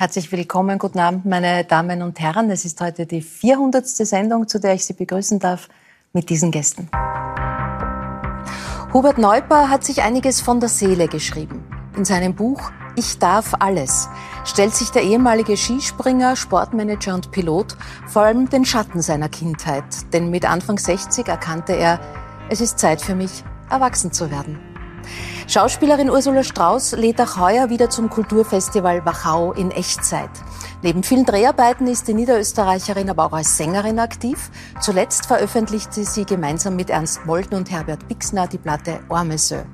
Herzlich willkommen, guten Abend, meine Damen und Herren. Es ist heute die 400. Sendung, zu der ich Sie begrüßen darf mit diesen Gästen. Hubert Neuper hat sich einiges von der Seele geschrieben. In seinem Buch Ich darf alles stellt sich der ehemalige Skispringer, Sportmanager und Pilot vor allem den Schatten seiner Kindheit. Denn mit Anfang 60 erkannte er, es ist Zeit für mich, erwachsen zu werden. Schauspielerin Ursula Strauß lädt auch heuer wieder zum Kulturfestival Wachau in Echtzeit. Neben vielen Dreharbeiten ist die Niederösterreicherin aber auch als Sängerin aktiv. Zuletzt veröffentlichte sie gemeinsam mit Ernst Molden und Herbert Bixner die Platte Ormesö.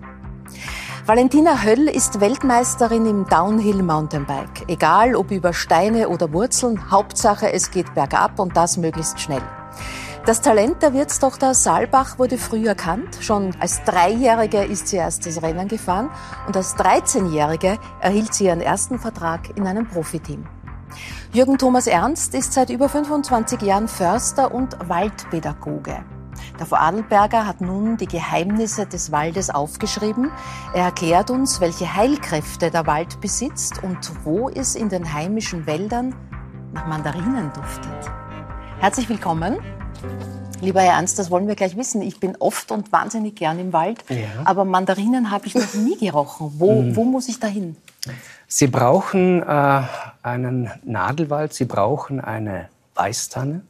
Valentina Höll ist Weltmeisterin im Downhill Mountainbike. Egal ob über Steine oder Wurzeln, Hauptsache es geht bergab und das möglichst schnell. Das Talent der Wirtstochter Saalbach wurde früh erkannt. Schon als Dreijährige ist sie erst das Rennen gefahren und als 13-Jährige erhielt sie ihren ersten Vertrag in einem Profiteam. Jürgen Thomas Ernst ist seit über 25 Jahren Förster und Waldpädagoge. Der Vorarlberger hat nun die Geheimnisse des Waldes aufgeschrieben. Er erklärt uns, welche Heilkräfte der Wald besitzt und wo es in den heimischen Wäldern nach Mandarinen duftet. Herzlich willkommen. Lieber Herr Ernst, das wollen wir gleich wissen. Ich bin oft und wahnsinnig gern im Wald, ja. aber Mandarinen habe ich noch nie gerochen. Wo, mhm. wo muss ich da hin? Sie brauchen äh, einen Nadelwald, Sie brauchen eine Weißtanne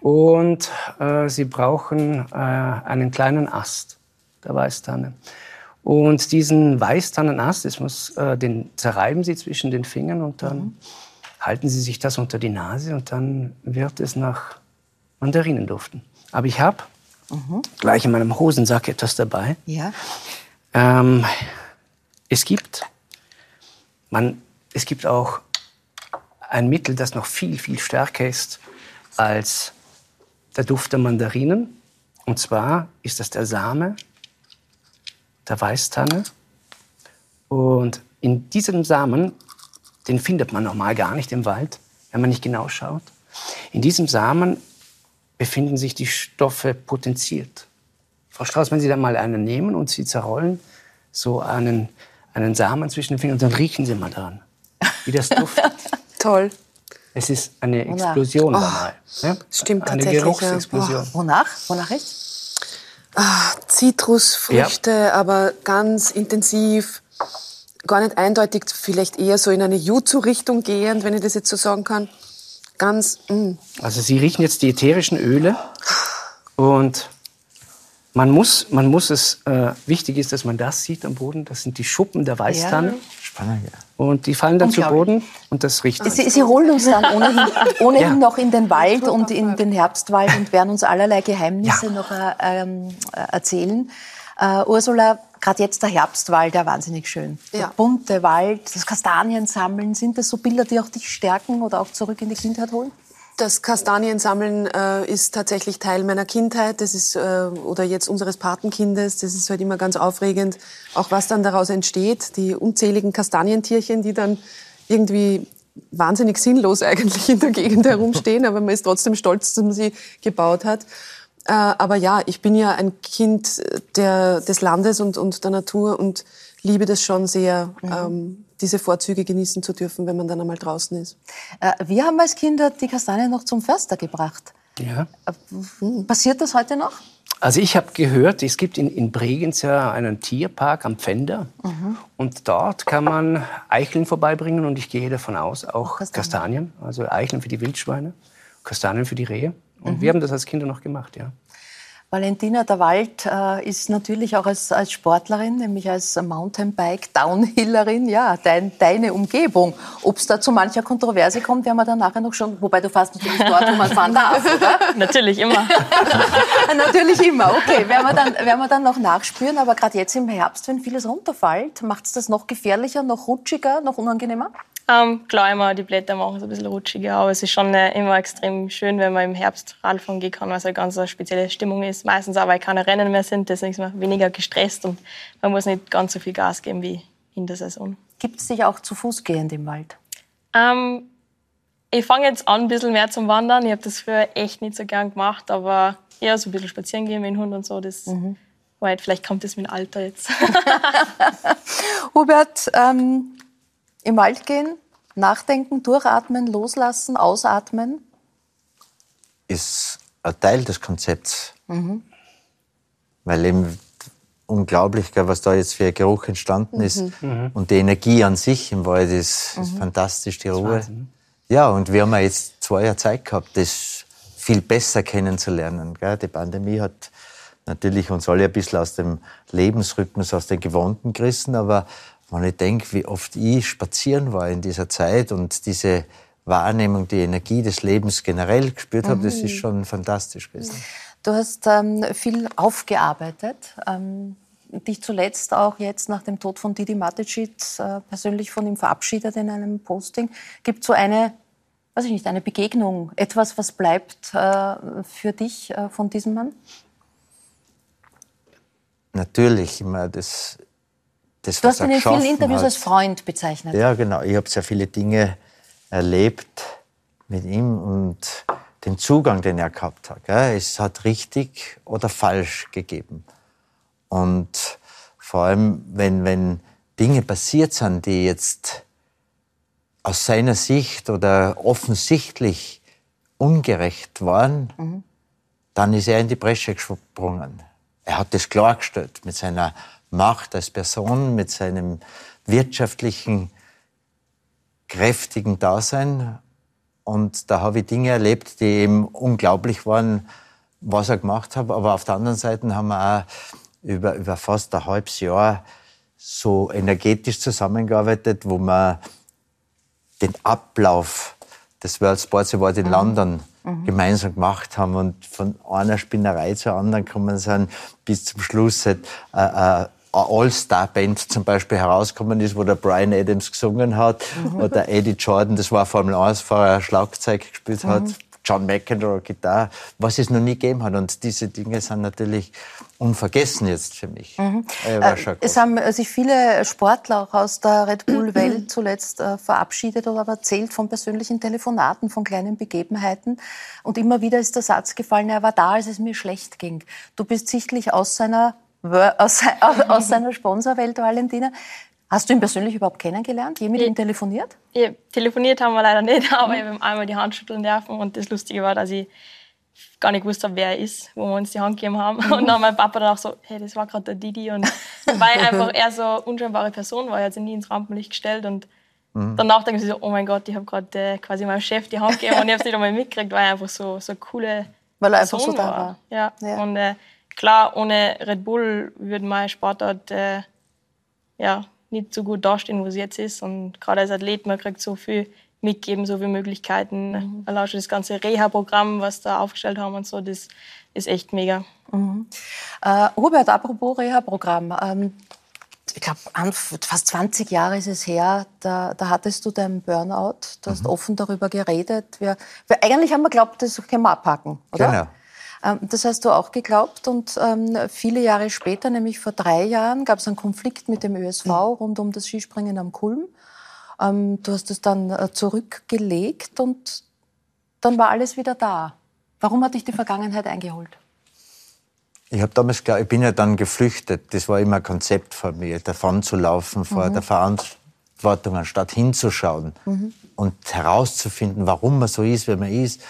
und äh, Sie brauchen äh, einen kleinen Ast der Weißtanne. Und diesen Weißtannenast, das muss, äh, den zerreiben Sie zwischen den Fingern und dann mhm. halten Sie sich das unter die Nase und dann wird es nach Mandarinen durften. Aber ich habe mhm. gleich in meinem Hosensack etwas dabei. Ja. Ähm, es gibt, man, es gibt auch ein Mittel, das noch viel, viel stärker ist als der Duft der Mandarinen. Und zwar ist das der Same der Weißtanne. Und in diesem Samen, den findet man normal gar nicht im Wald, wenn man nicht genau schaut. In diesem Samen befinden sich die Stoffe potenziert. Frau Strauß, wenn Sie da mal einen nehmen und Sie zerrollen, so einen, einen Samen zwischen den Fingern, dann riechen Sie mal dran, wie das duftet. Toll. Es ist eine Explosion oh, dabei. Ja? Stimmt eine tatsächlich. Eine Geruchsexplosion. Oh. Wonach? Wonach ich? Ah, Zitrusfrüchte, ja. aber ganz intensiv, gar nicht eindeutig, vielleicht eher so in eine Jutsu-Richtung gehend, wenn ich das jetzt so sagen kann ganz. Mm. Also Sie riechen jetzt die ätherischen Öle und man muss, man muss es, äh, wichtig ist, dass man das sieht am Boden. Das sind die Schuppen der Weißtanne. Ja. Spannend, ja. Und die fallen dann zu Boden und das riecht. Sie, Sie holen uns dann ohnehin, ohnehin ja. noch in den Wald und in den Herbstwald und werden uns allerlei Geheimnisse ja. noch äh, ähm, erzählen. Uh, Ursula, gerade jetzt der Herbstwald, ja wahnsinnig schön. Ja. Der bunte Wald, das Kastaniensammeln, sind das so Bilder, die auch dich stärken oder auch zurück in die Kindheit holen? Das Kastaniensammeln äh, ist tatsächlich Teil meiner Kindheit. Das ist äh, oder jetzt unseres Patenkindes. Das ist halt immer ganz aufregend, auch was dann daraus entsteht. Die unzähligen Kastanientierchen, die dann irgendwie wahnsinnig sinnlos eigentlich in der Gegend herumstehen, aber man ist trotzdem stolz, dass man sie gebaut hat. Äh, aber ja, ich bin ja ein Kind der, des Landes und, und der Natur und liebe das schon sehr, mhm. ähm, diese Vorzüge genießen zu dürfen, wenn man dann einmal draußen ist. Äh, wir haben als Kinder die Kastanien noch zum Förster gebracht. Ja. Äh, passiert das heute noch? Also ich habe gehört, es gibt in, in Bregenz ja einen Tierpark am Pfänder mhm. und dort kann man Eicheln vorbeibringen und ich gehe davon aus, auch Kastanien. Kastanien, also Eicheln für die Wildschweine, Kastanien für die Rehe. Und mhm. wir haben das als Kinder noch gemacht, ja. Valentina der Wald äh, ist natürlich auch als, als Sportlerin, nämlich als Mountainbike-Downhillerin, ja, dein, deine Umgebung. Ob es da zu mancher Kontroverse kommt, werden wir dann nachher noch schon, wobei du fährst natürlich dort, wo man fahren darf, oder? natürlich immer. natürlich immer, okay, werden wir dann, werden wir dann noch nachspüren, aber gerade jetzt im Herbst, wenn vieles runterfällt, macht es das noch gefährlicher, noch rutschiger, noch unangenehmer? Ähm, klar, immer die Blätter machen es ein bisschen rutschiger, aber es ist schon äh, immer extrem schön, wenn man im Herbst Radfahren gehen kann, weil es eine ganz spezielle Stimmung ist. Meistens auch, weil keine Rennen mehr sind, deswegen ist man weniger gestresst und man muss nicht ganz so viel Gas geben wie in der Saison. Gibt es dich auch zu Fuß gehend im Wald? Ähm, ich fange jetzt an, ein bisschen mehr zum Wandern. Ich habe das früher echt nicht so gern gemacht, aber ja, so ein bisschen spazieren gehen mit dem Hund und so, das mhm. Halt, vielleicht kommt das mit dem Alter jetzt. Hubert, ähm, im Wald gehen, Nachdenken, durchatmen, loslassen, ausatmen? Ist ein Teil des Konzepts. Mhm. Weil eben unglaublich, was da jetzt für ein Geruch entstanden ist. Mhm. Und die Energie an sich im Wald ist, mhm. ist fantastisch, die Ruhe. Ja, und wir haben jetzt zwei Jahre Zeit gehabt, das viel besser kennenzulernen. Die Pandemie hat natürlich uns alle ein bisschen aus dem Lebensrhythmus, aus den Gewohnten gerissen, aber wenn ich denke, wie oft ich spazieren war in dieser Zeit und diese Wahrnehmung, die Energie des Lebens generell gespürt habe, mhm. das ist mhm. schon fantastisch gewesen. Du hast ähm, viel aufgearbeitet, ähm, dich zuletzt auch jetzt nach dem Tod von Didi Maticic äh, persönlich von ihm verabschiedet in einem Posting. Gibt so eine, weiß ich nicht, eine Begegnung, etwas, was bleibt äh, für dich äh, von diesem Mann? Natürlich, immer das, das Du hast ihn in vielen Interviews hat. als Freund bezeichnet. Ja, genau. Ich habe sehr viele Dinge erlebt mit ihm und den Zugang, den er gehabt hat. Es hat richtig oder falsch gegeben. Und vor allem, wenn, wenn Dinge passiert sind, die jetzt aus seiner Sicht oder offensichtlich ungerecht waren, mhm. dann ist er in die Bresche gesprungen. Er hat das klargestellt mit seiner Macht als Person, mit seinem wirtschaftlichen, kräftigen Dasein und da habe ich Dinge erlebt, die eben unglaublich waren, was er gemacht hat. Aber auf der anderen Seite haben wir auch über, über fast ein halbes Jahr so energetisch zusammengearbeitet, wo wir den Ablauf des World Sports Award in mhm. London mhm. gemeinsam gemacht haben und von einer Spinnerei zur anderen kommen sind, bis zum Schluss halt, äh, äh, All-Star-Band zum Beispiel herausgekommen ist, wo der Brian Adams gesungen hat mhm. oder Eddie Jordan, das war Formel 1-Fahrer, Schlagzeug gespielt hat, mhm. John McEnroe Gitarre, was es noch nie gegeben hat. Und diese Dinge sind natürlich unvergessen jetzt für mich. Mhm. Äh, es haben sich viele Sportler auch aus der Red Bull-Welt zuletzt äh, verabschiedet oder erzählt von persönlichen Telefonaten, von kleinen Begebenheiten. Und immer wieder ist der Satz gefallen, er war da, als es mir schlecht ging. Du bist sichtlich aus seiner aus, aus seiner Sponsorwelt, Valentina. Hast du ihn persönlich überhaupt kennengelernt? Je mit ihm telefoniert? Ja, telefoniert haben wir leider nicht, aber ich habe einmal die Hand schütteln dürfen. Und das Lustige war, dass ich gar nicht wusste, wer er ist, wo wir uns die Hand gegeben haben. Und dann mein Papa dann auch so, hey, das war gerade der Didi. Und weil einfach er so eine unscheinbare Person war, er hat sich nie ins Rampenlicht gestellt. Und mhm. danach denke ich so, oh mein Gott, ich habe gerade äh, quasi meinem Chef die Hand gegeben und ich habe es nicht einmal mitgekriegt, weil er einfach so, so coole Weil er einfach so da war. war. Ja. ja. Und äh, klar, ohne Red Bull würde mein Sportart äh, ja, nicht so gut dastehen, wo es jetzt ist. Und gerade als Athlet, man kriegt so viel mitgeben, so viele Möglichkeiten. Mhm. Allein schon das ganze Reha-Programm, was da aufgestellt haben und so, das ist echt mega. Mhm. Äh, Hubert, apropos Reha-Programm. Ähm, ich glaube, fast 20 Jahre ist es her, da, da hattest du deinen Burnout. Du hast mhm. offen darüber geredet. Wir, wir, eigentlich haben wir geglaubt, das können wir abpacken, oder? Genau. Ähm, das hast du auch geglaubt und ähm, viele Jahre später, nämlich vor drei Jahren, gab es einen Konflikt mit dem ÖSV mhm. rund um das Skispringen am Kulm. Ähm, du hast es dann äh, zurückgelegt und dann war alles wieder da. Warum hat dich die Vergangenheit eingeholt? Ich habe damals, ich bin ja dann geflüchtet. Das war immer ein Konzept von mir, davon zu laufen vor mhm. der Verantwortung, anstatt hinzuschauen mhm. und herauszufinden, warum man so ist, wie man ist.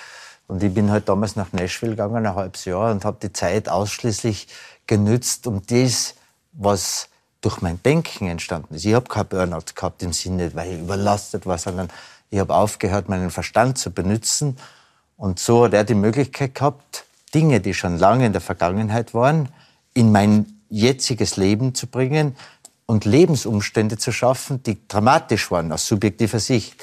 Und ich bin halt damals nach Nashville gegangen, ein halbes Jahr, und habe die Zeit ausschließlich genützt, um das, was durch mein Denken entstanden ist. Ich habe kein Burnout gehabt im Sinne, weil ich überlastet war, sondern ich habe aufgehört, meinen Verstand zu benutzen. Und so hat er die Möglichkeit gehabt, Dinge, die schon lange in der Vergangenheit waren, in mein jetziges Leben zu bringen und Lebensumstände zu schaffen, die dramatisch waren aus subjektiver Sicht.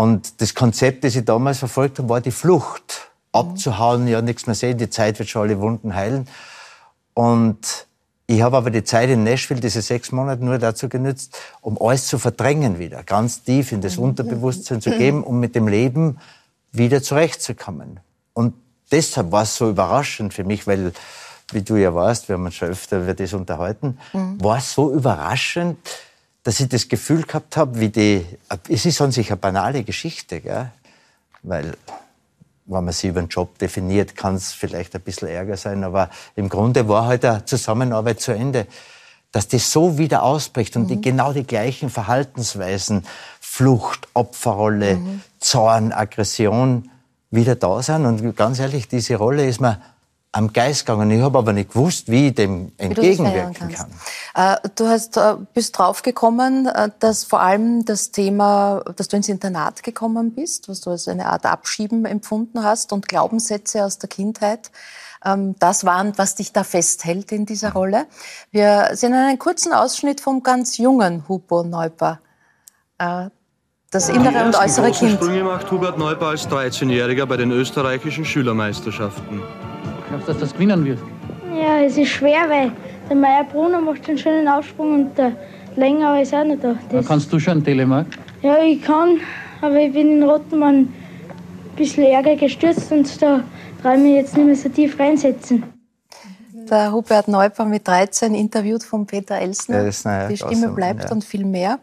Und das Konzept, das ich damals verfolgt habe, war die Flucht. Abzuhauen, ja, nichts mehr sehen, die Zeit wird schon alle Wunden heilen. Und ich habe aber die Zeit in Nashville, diese sechs Monate, nur dazu genützt, um alles zu verdrängen wieder, ganz tief in das. Unterbewusstsein zu geben, um mit dem Leben wieder zurechtzukommen. Und deshalb war es so überraschend für mich, weil, wie du ja weißt, wir haben uns schon öfter über das unterhalten, war es so überraschend, dass ich das Gefühl gehabt habe, wie die, es ist an sich eine banale Geschichte, gell? weil wenn man sie über den Job definiert, kann es vielleicht ein bisschen Ärger sein, aber im Grunde war halt eine Zusammenarbeit zu Ende, dass das so wieder ausbricht und die, Mhm. genau die gleichen Verhaltensweisen, Flucht, Opferrolle, Mhm. Zorn, Aggression wieder da sind. Und ganz ehrlich, diese Rolle ist mir am Geist gegangen. Ich habe aber nicht gewusst, wie ich dem wie entgegenwirken verhindern kann. Äh, du hast, äh, bist draufgekommen, äh, dass vor allem das Thema, dass du ins Internat gekommen bist, was du als eine Art Abschieben empfunden hast und Glaubenssätze aus der Kindheit. Ähm, das waren, was dich da festhält in dieser Rolle. Wir sehen einen kurzen Ausschnitt vom ganz jungen Hupo Neuper. Das innere und äußere Kind. Sprünge macht Hubert Neuper als 13-Jähriger bei den österreichischen Schülermeisterschaften. Glaubst du, dass das gewinnen wird? Ja, es ist schwer, weil der Meier Brunner macht einen schönen Aufsprung und der Länger ist auch nicht da. Da Das, kannst du schon, Telemark. ja, ich kann, aber ich bin in Rottenmann ein bisschen ärger gestürzt und da traue ich mich jetzt nicht mehr so tief reinsetzen. Der Hubert Neuper mit 13 interviewt von Peter Elsner. Elsner, ja, die Stimme awesome, bleibt ja. und viel mehr.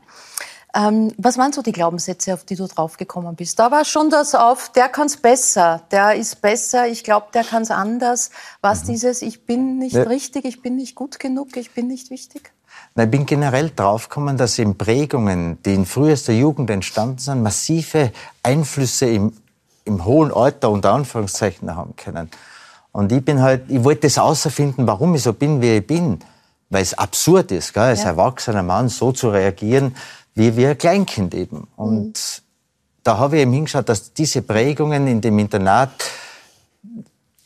Ähm, was waren so die Glaubenssätze, auf die du draufgekommen bist? Da war schon das auf, der kann's besser, der ist besser, ich glaube, der kann's anders. Was dieses, ich bin nicht Ja. richtig, ich bin nicht gut genug, ich bin nicht wichtig? Na, Ich bin generell draufgekommen, dass in Prägungen, die in frühester Jugend entstanden sind, massive Einflüsse im, im hohen Alter unter Anführungszeichen haben können. Und ich bin halt, ich wollte das außerfinden, warum ich so bin, wie ich bin. Weil es absurd ist, gell, als erwachsener Mann so zu reagieren, wie wie ein Kleinkind eben. Und da habe ich eben hingeschaut, dass diese Prägungen in dem Internat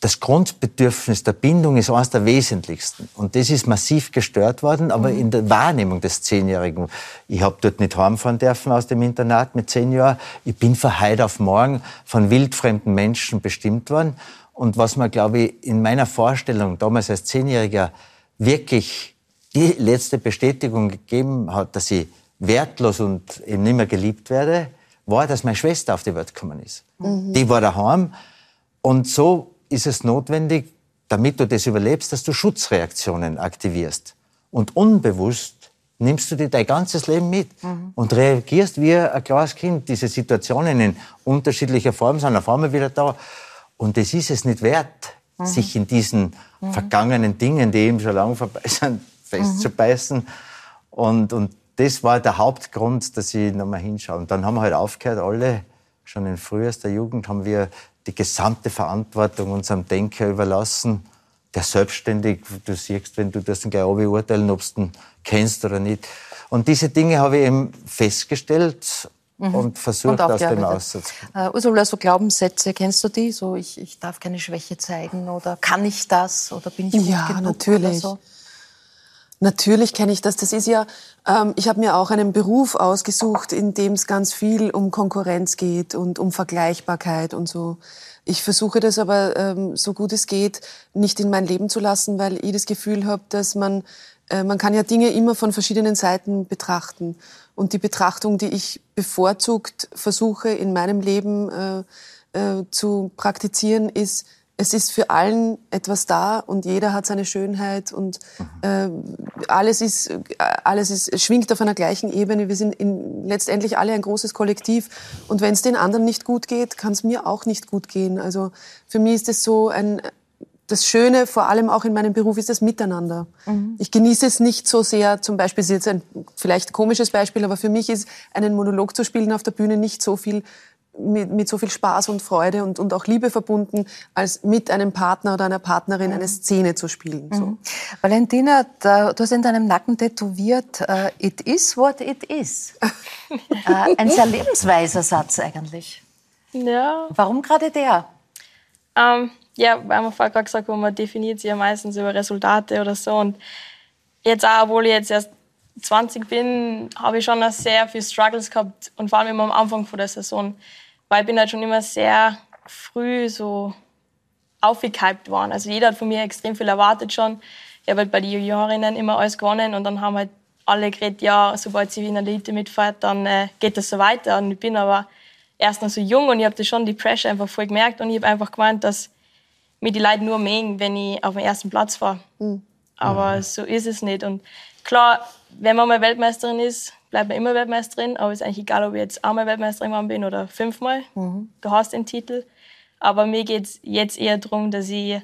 das Grundbedürfnis der Bindung ist eines der wesentlichsten. Und das ist massiv gestört worden, aber in der Wahrnehmung des Zehnjährigen. Ich habe dort nicht heimfahren dürfen aus dem Internat mit zehn Jahren. Ich bin von heute auf morgen von wildfremden Menschen bestimmt worden. Und was mir, glaube ich, in meiner Vorstellung damals als Zehnjähriger wirklich die letzte Bestätigung gegeben hat, dass ich wertlos und eben nicht mehr geliebt werde, war, dass meine Schwester auf die Welt gekommen ist. Die war daheim. Und so ist es notwendig, damit du das überlebst, dass du Schutzreaktionen aktivierst. Und unbewusst nimmst du dir dein ganzes Leben mit und reagierst wie ein kleines Kind. Diese Situationen in unterschiedlicher Form sind auf einmal wieder da. Und es ist es nicht wert, sich in diesen vergangenen Dingen, die eben schon lange vorbei sind, festzubeißen. Und, und das war der Hauptgrund, dass ich nochmal hinschaue. Und dann haben wir halt aufgehört, alle, schon in frühester Jugend, haben wir die gesamte Verantwortung unserem Denker überlassen, der selbstständig, du siehst, wenn du das dann gleich beurteilen, ob du ihn kennst oder nicht. Und diese Dinge habe ich eben festgestellt und versucht, aus dem aufgearbeitet. auszukommen. Äh, Ursula, so Glaubenssätze, kennst du die? So, ich, ich darf keine Schwäche zeigen oder kann ich das oder bin ich gut Ja, genug natürlich. oder so? Natürlich kenne ich das. Das ist ja, ähm, ich habe mir auch einen Beruf ausgesucht, in dem es ganz viel um Konkurrenz geht und um Vergleichbarkeit und so. Ich versuche das aber, ähm, so gut es geht, nicht in mein Leben zu lassen, weil ich das Gefühl habe, dass man, äh, man kann ja Dinge immer von verschiedenen Seiten betrachten. Und die Betrachtung, die ich bevorzugt versuche in meinem Leben äh, äh, zu praktizieren, ist, es ist für allen etwas da und jeder hat seine Schönheit und äh, alles ist, alles ist, schwingt auf einer gleichen Ebene. Wir sind in, letztendlich alle ein großes Kollektiv und wenn es den anderen nicht gut geht, kann es mir auch nicht gut gehen. Also für mich ist es so ein das Schöne, vor allem auch in meinem Beruf, ist das Miteinander. Ich genieße es nicht so sehr, zum Beispiel, ist jetzt ein vielleicht komisches Beispiel, aber für mich ist einen Monolog zu spielen auf der Bühne nicht so viel mit, mit so viel Spaß und Freude und, und auch Liebe verbunden, als mit einem Partner oder einer Partnerin eine Szene zu spielen. So. Valentina, da, du hast in deinem Nacken tätowiert, äh, it is what it is. äh, ein sehr lebensweiser Satz eigentlich. Ja, Warum gerade der? Ähm, ja, weil man vorher gerade gesagt hat, man definiert sich ja meistens über Resultate oder so. Und jetzt auch, obwohl ich jetzt erst 20 bin, habe ich schon sehr viel Struggles gehabt. Und vor allem immer am Anfang von der Saison. Weil ich bin halt schon immer sehr früh so aufgehypt worden. Also jeder hat von mir extrem viel erwartet schon. Ich habe halt bei den Juniorinnen immer alles gewonnen und dann haben halt alle geredet, ja, sobald sie in der Elite mitfährt, dann äh, geht das so weiter. Und ich bin aber erst noch so jung und ich habe das schon die Pressure einfach voll gemerkt und ich habe einfach gemeint, dass mir die Leute nur mögen, wenn ich auf den ersten Platz fahre. Aber so ist es nicht. Und klar, wenn man mal Weltmeisterin ist, bleibt man immer Weltmeisterin. Aber es ist eigentlich egal, ob ich jetzt einmal Weltmeisterin geworden bin oder fünfmal. Du hast den Titel. Aber mir geht es jetzt eher darum, dass ich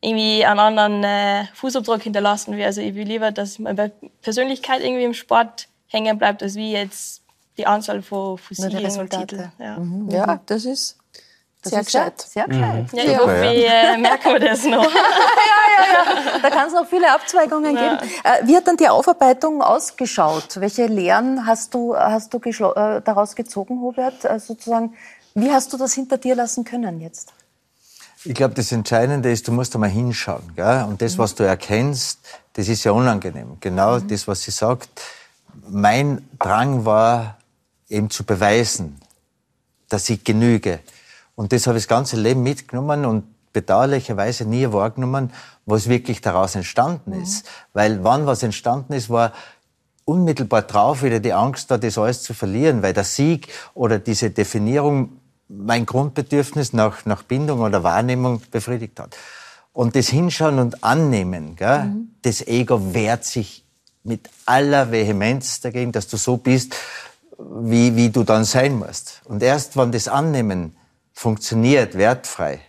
irgendwie einen anderen äh, Fußabdruck hinterlassen will. Also ich will lieber, dass meine Persönlichkeit irgendwie im Sport hängen bleibt, als wie jetzt die Anzahl von, Siegen und. Titeln. Ja. Mhm. Ja, das ist Das sehr gescheit. sehr gescheit. Ja, ich hoffe, äh, merken wir das noch. Da kann es noch viele Abzweigungen Ja. geben. Äh, wie hat dann die Aufarbeitung ausgeschaut? Welche Lehren hast du, hast du äh, daraus gezogen, Hubert? Äh, sozusagen, wie hast du das hinter dir lassen können jetzt? Ich glaube, das Entscheidende ist, du musst einmal hinschauen. Gell? Und das, was du erkennst, das ist ja unangenehm. Genau das, was sie sagt. Mein Drang war, eben zu beweisen, dass ich genüge. Und das habe ich das ganze Leben mitgenommen und bedauerlicherweise nie wahrgenommen, was wirklich daraus entstanden ist. Weil wann was entstanden ist, war unmittelbar drauf wieder die Angst da, das alles zu verlieren, weil der Sieg oder diese Definierung mein Grundbedürfnis nach, nach Bindung oder Wahrnehmung befriedigt hat. Und das Hinschauen und Annehmen, gell, das Ego wehrt sich mit aller Vehemenz dagegen, dass du so bist, wie, wie du dann sein musst. Und erst wenn das Annehmen funktioniert, wertfrei,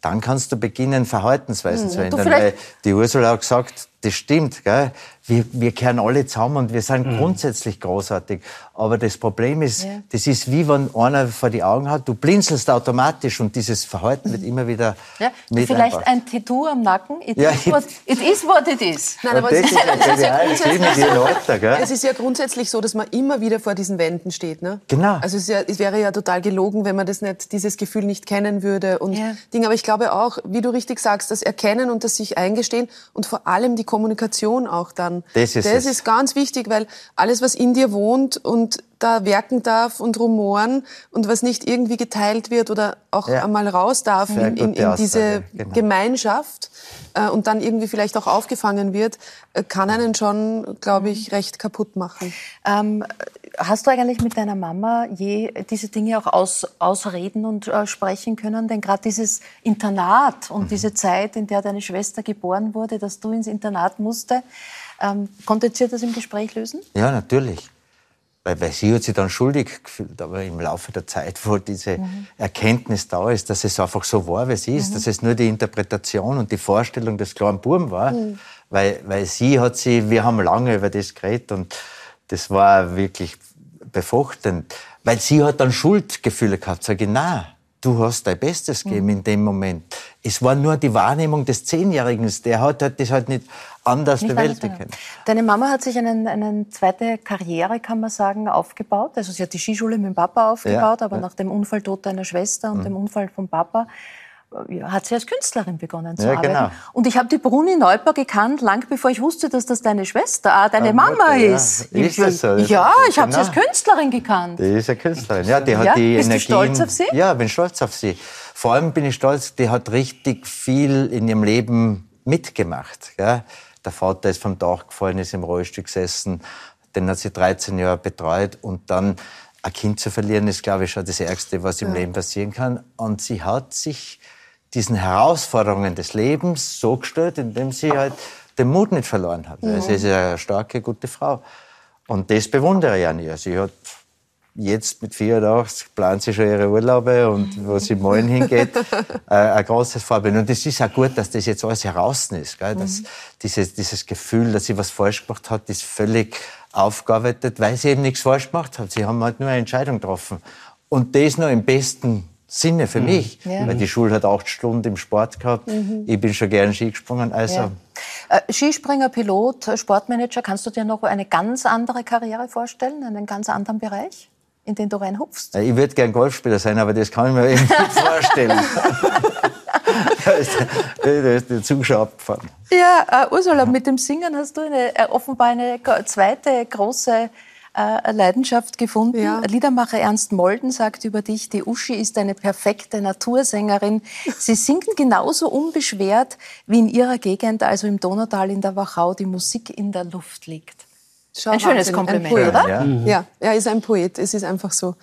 dann kannst du beginnen, Verhaltensweisen zu ändern. Weil die Ursula hat gesagt, das stimmt, gell? Wir, wir kehren alle zusammen und wir sind grundsätzlich großartig. Aber das Problem ist, das ist wie wenn einer vor die Augen hat, du blinzelst automatisch und dieses Verhalten wird immer wieder Ja? mit Vielleicht eingebaut. ein Tattoo am Nacken? It, Ja, is, what, it is what it is. Nein, aber das ist ja ja das Leute, gell? Es ist ja grundsätzlich so, dass man immer wieder vor diesen Wänden steht. Ne? Genau. Also es, ist ja, es wäre ja total gelogen, wenn man das nicht, dieses Gefühl nicht kennen würde. Und Ja. Ding. Aber ich glaube auch, wie du richtig sagst, das Erkennen und das sich eingestehen und vor allem die Kommunikation auch dann. Das ist das ist ganz wichtig, weil alles, was in dir wohnt und da werken darf und rumoren und was nicht irgendwie geteilt wird oder auch Ja. einmal raus darf in, in, in diese genau. Gemeinschaft äh, und dann irgendwie vielleicht auch aufgefangen wird, äh, kann einen schon, glaube ich, recht kaputt machen. Ähm, hast du eigentlich mit deiner Mama je diese Dinge auch aus, ausreden und äh, sprechen können? Denn gerade dieses Internat und diese Zeit, in der deine Schwester geboren wurde, dass du ins Internat musste, ähm, konntet ihr das im Gespräch lösen? Ja, natürlich. Weil, weil sie hat sich dann schuldig gefühlt, aber im Laufe der Zeit, wo diese Erkenntnis da ist, dass es einfach so war, wie es ist, dass es nur die Interpretation und die Vorstellung des kleinen Buben war, weil, weil sie hat sie, wir haben lange über das geredet und das war wirklich befruchtend, weil sie hat dann Schuldgefühle gehabt, sage ich, na, du hast dein Bestes gegeben in dem Moment. Es war nur die Wahrnehmung des Zehnjährigen, der hat halt das halt nicht anders Nicht alles bewältigen. genau. Deine Mama hat sich eine einen zweite Karriere, kann man sagen, aufgebaut. Also sie hat die Skischule mit dem Papa aufgebaut, Ja, aber ja. nach dem Unfall Tod deiner Schwester und dem Unfall vom Papa äh, ja, hat sie als Künstlerin begonnen zu Ja, arbeiten. genau. Und ich habe die Bruni Neubau gekannt, lang bevor ich wusste, dass das deine Schwester, ah, deine Ah, Mama Mutter, ja. ist. Ist das so? Ist ja, so? ich habe sie als Genau. Künstlerin gekannt. Die ist eine Künstlerin. Ja, die hat Ja? die Bist du Energien. stolz auf sie? Ja, bin stolz auf sie. Vor allem bin ich stolz, die hat richtig viel in ihrem Leben mitgemacht. Gell? Der Vater ist vom Dach gefallen, ist im Rollstuhl gesessen. Den hat sie 13 Jahre betreut. Und dann ein Kind zu verlieren, ist, glaube ich, schon das Ärgste, was im Leben passieren kann. Und sie hat sich diesen Herausforderungen des Lebens so gestellt, indem sie halt den Mut nicht verloren hat. Also sie ist eine starke, gute Frau. Und das bewundere ich an ihr. Sie hat jetzt mit 84 plant sie schon ihre Urlaube und wo sie morgen hingeht, äh, ein großes Vorbild. Und es ist auch gut, dass das jetzt alles heraus ist. Gell? Dass dieses, dieses Gefühl, dass sie was falsch gemacht hat, ist völlig aufgearbeitet, weil sie eben nichts falsch gemacht hat. Sie haben halt nur eine Entscheidung getroffen. Und das noch im besten Sinne für mich, Ja. weil die Schule hat acht Stunden im Sport gehabt. Ich bin schon gern Ski gesprungen. Also, Ja. Äh, Skispringer, Pilot, Sportmanager, kannst du dir noch eine ganz andere Karriere vorstellen, einen ganz anderen Bereich, in den du reinhupfst? Ich würde gern Golfspieler sein, aber das kann ich mir eben nicht vorstellen. da, ist, da ist der schon abgefahren. Ja, äh, Ursula, mit dem Singen hast du eine, äh, offenbar eine zweite große äh, Leidenschaft gefunden. Ja. Liedermacher Ernst Molden sagt über dich, die Uschi ist eine perfekte Natursängerin. Sie singt genauso unbeschwert, wie in ihrer Gegend, also im Donautal in der Wachau, die Musik in der Luft liegt. Schau, Ein schönes Kompliment, Poet. oder? Ja. Ja, er ist ein Poet. Es ist einfach so.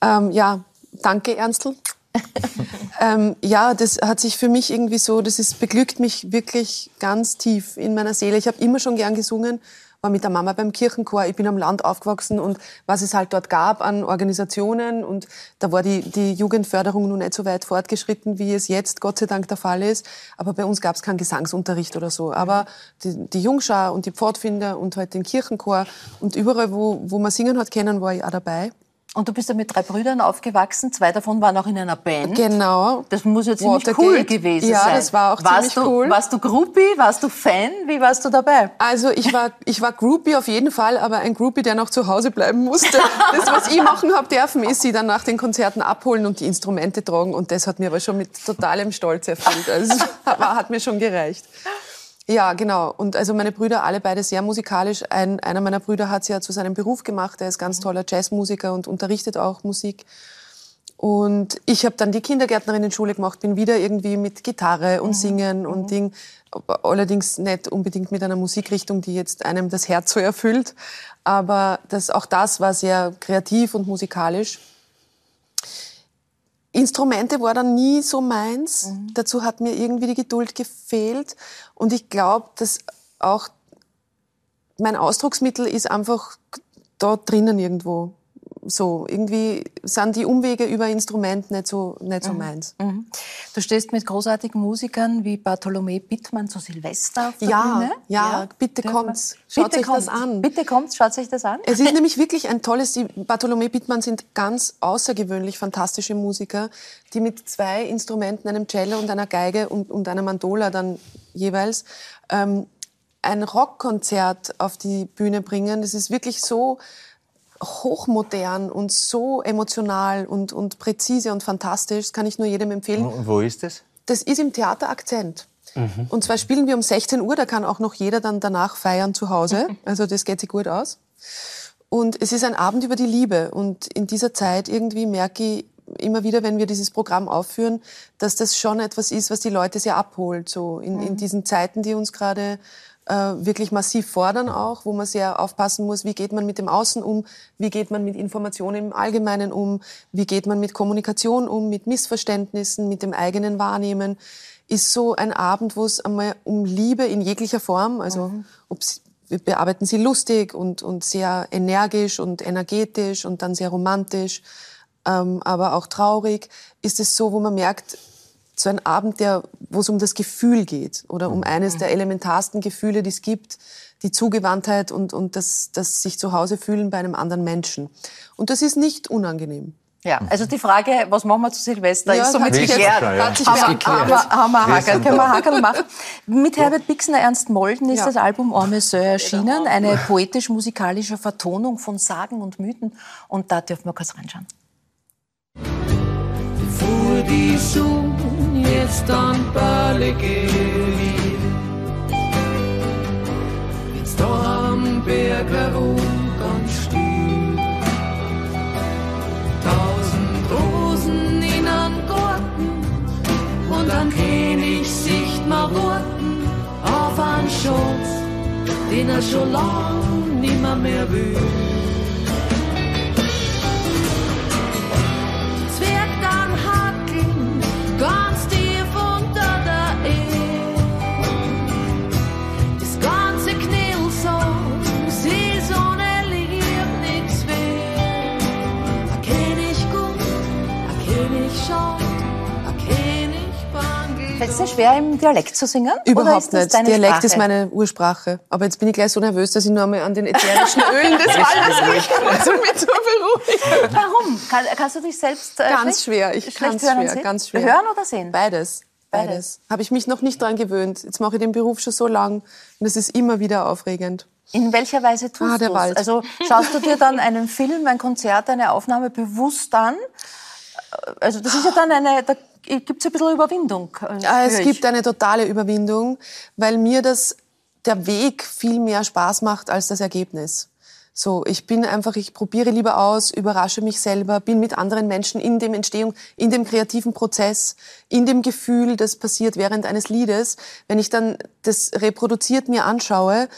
Ähm, ja, danke, Ernstl. ähm, ja, das hat sich für mich irgendwie so, das ist, beglückt mich wirklich ganz tief in meiner Seele. Ich habe immer schon gern gesungen war mit der Mama beim Kirchenchor. Ich bin am Land aufgewachsen und was es halt dort gab an Organisationen und da war die, die Jugendförderung nun nicht so weit fortgeschritten, wie es jetzt Gott sei Dank der Fall ist. Aber bei uns gab es keinen Gesangsunterricht oder so. Aber die, die Jungschar und die Pfadfinder und halt den Kirchenchor und überall, wo, wo man singen hat kennen, war ich auch dabei. Und du bist ja mit drei Brüdern aufgewachsen. Zwei davon waren auch in einer Band. Genau. Das muss ja ziemlich Watergate. cool gewesen Ja, sein. das war auch warst ziemlich du, cool. Warst du Groupie? Warst du Fan? Wie warst du dabei? Also ich war, ich war Groupie auf jeden Fall, aber ein Groupie, der noch zu Hause bleiben musste. Das, was ich machen habe dürfen, ist sie dann nach den Konzerten abholen und die Instrumente tragen. Und das hat mir aber schon mit totalem Stolz erfüllt. Also hat mir schon gereicht. Ja, genau. Und also meine Brüder, alle beide sehr musikalisch. Ein, einer meiner Brüder hat es ja zu seinem Beruf gemacht. Er ist ganz toller Jazzmusiker und unterrichtet auch Musik. Und ich habe dann die Kindergärtnerinnen-Schule gemacht, bin wieder irgendwie mit Gitarre und Singen und Ding. Allerdings nicht unbedingt mit einer Musikrichtung, die jetzt einem das Herz so erfüllt. Aber das, auch das war sehr kreativ und musikalisch. Instrumente war dann nie so meins. Dazu hat mir irgendwie die Geduld gefehlt. Und ich glaube, dass auch mein Ausdrucksmittel ist einfach da drinnen irgendwo. So, irgendwie sind die Umwege über Instrument nicht so, nicht so meins. Mhm. Du stehst mit großartigen Musikern wie Bartholomä Bittmann zu Silvester auf der Ja, Bühne. ja, bitte Dürfen wir- kommt's. Schaut bitte euch das kommt's. an. Bitte kommt's, schaut euch das an. Es ist nämlich wirklich ein tolles, die Bartholomä Bittmann sind ganz außergewöhnlich fantastische Musiker, die mit zwei Instrumenten, einem Cello und einer Geige und, und einer Mandola dann jeweils, ähm, ein Rockkonzert auf die Bühne bringen. Das ist wirklich so hochmodern und so emotional und, und präzise und fantastisch. Das kann ich nur jedem empfehlen. Und wo ist das? Das ist im Theater Akzent. Und zwar spielen wir um 16 Uhr, da kann auch noch jeder dann danach feiern zu Hause. Also das geht sich gut aus. Und es ist ein Abend über die Liebe. Und in dieser Zeit irgendwie merke ich immer wieder, wenn wir dieses Programm aufführen, dass das schon etwas ist, was die Leute sehr abholt. So in, in diesen Zeiten, die uns gerade äh, wirklich massiv fordern auch, wo man sehr aufpassen muss, wie geht man mit dem Außen um, wie geht man mit Informationen im Allgemeinen um, wie geht man mit Kommunikation um, mit Missverständnissen, mit dem eigenen Wahrnehmen, ist so ein Abend, wo es einmal um Liebe in jeglicher Form, also ob's, wir bearbeiten sie lustig und, und sehr energisch und energetisch und dann sehr romantisch, ähm, aber auch traurig, ist es so, wo man merkt, so ein Abend, der, wo es um das Gefühl geht oder um eines der elementarsten Gefühle, die es gibt, die Zugewandtheit und, und das, das sich zu Hause fühlen bei einem anderen Menschen. Und das ist nicht unangenehm. Ja, also die Frage, was machen wir zu Silvester, Ja, ist somit geklärt. ja. Hat sich Haben wir, haben wir, haben wir Hakel, können wir Hakel machen. Mit Herbert Bixner, Ernst Molden ist Ja. das Album Orme Sœur erschienen, eine poetisch-musikalische Vertonung von Sagen und Mythen. Und da dürfen wir kurz reinschauen. Bevor die Sonne jetzt an Bälle geht, jetzt da am Berg herum ganz still. Tausend Rosen in einem Garten und ein König sicht mal warten auf einen Schatz, den er schon lang nimmer mehr will. Es dir schwer, im Dialekt zu singen? Oder Überhaupt ist das nicht. deine Dialekt Sprache? ist meine Ursprache. Aber jetzt bin ich gleich so nervös, dass ich nur einmal an den ätherischen Ölen des Waldes rieche, also mit so beruhigen. Warum? Kann, kannst du dich selbst äh, Ganz schwer, ich und schwer, ganz schwer. Hören oder sehen? Beides. Beides. Beides. Habe ich mich noch nicht dran gewöhnt. Jetzt mache ich den Beruf schon so lang und es ist immer wieder aufregend. In welcher Weise tust Ah, der du's? Wald. Also schaust du dir dann einen Film, ein Konzert, eine Aufnahme bewusst an? Also das ist ja dann eine, da gibt es ein bisschen Überwindung. äh, Ah, Es gibt eine totale Überwindung, weil mir das, der Weg viel mehr Spaß macht als das Ergebnis. So, ich bin einfach, ich probiere lieber aus, überrasche mich selber, bin mit anderen Menschen in dem Entstehung, in dem kreativen Prozess, in dem Gefühl, das passiert während eines Liedes. Wenn ich dann das reproduziert mir anschaue,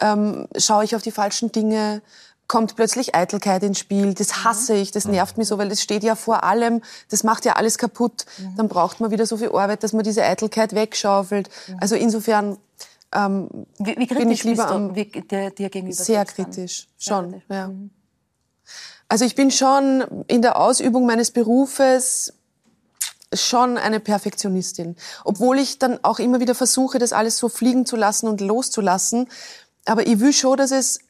ähm, schaue ich auf die falschen Dinge, kommt plötzlich Eitelkeit ins Spiel. Das hasse ich, das nervt mich so, weil das steht ja vor allem, das macht ja alles kaputt. Dann braucht man wieder so viel Arbeit, dass man diese Eitelkeit wegschaufelt. Also insofern ähm, Wie, wie bin kritisch ich lieber bist du am wie, dir, dir gegenüber? sehr kritisch, schon. Ja. Mhm. Also ich bin schon in der Ausübung meines Berufes schon eine Perfektionistin. Obwohl ich dann auch immer wieder versuche, das alles so fliegen zu lassen und loszulassen. Aber ich will schon, dass es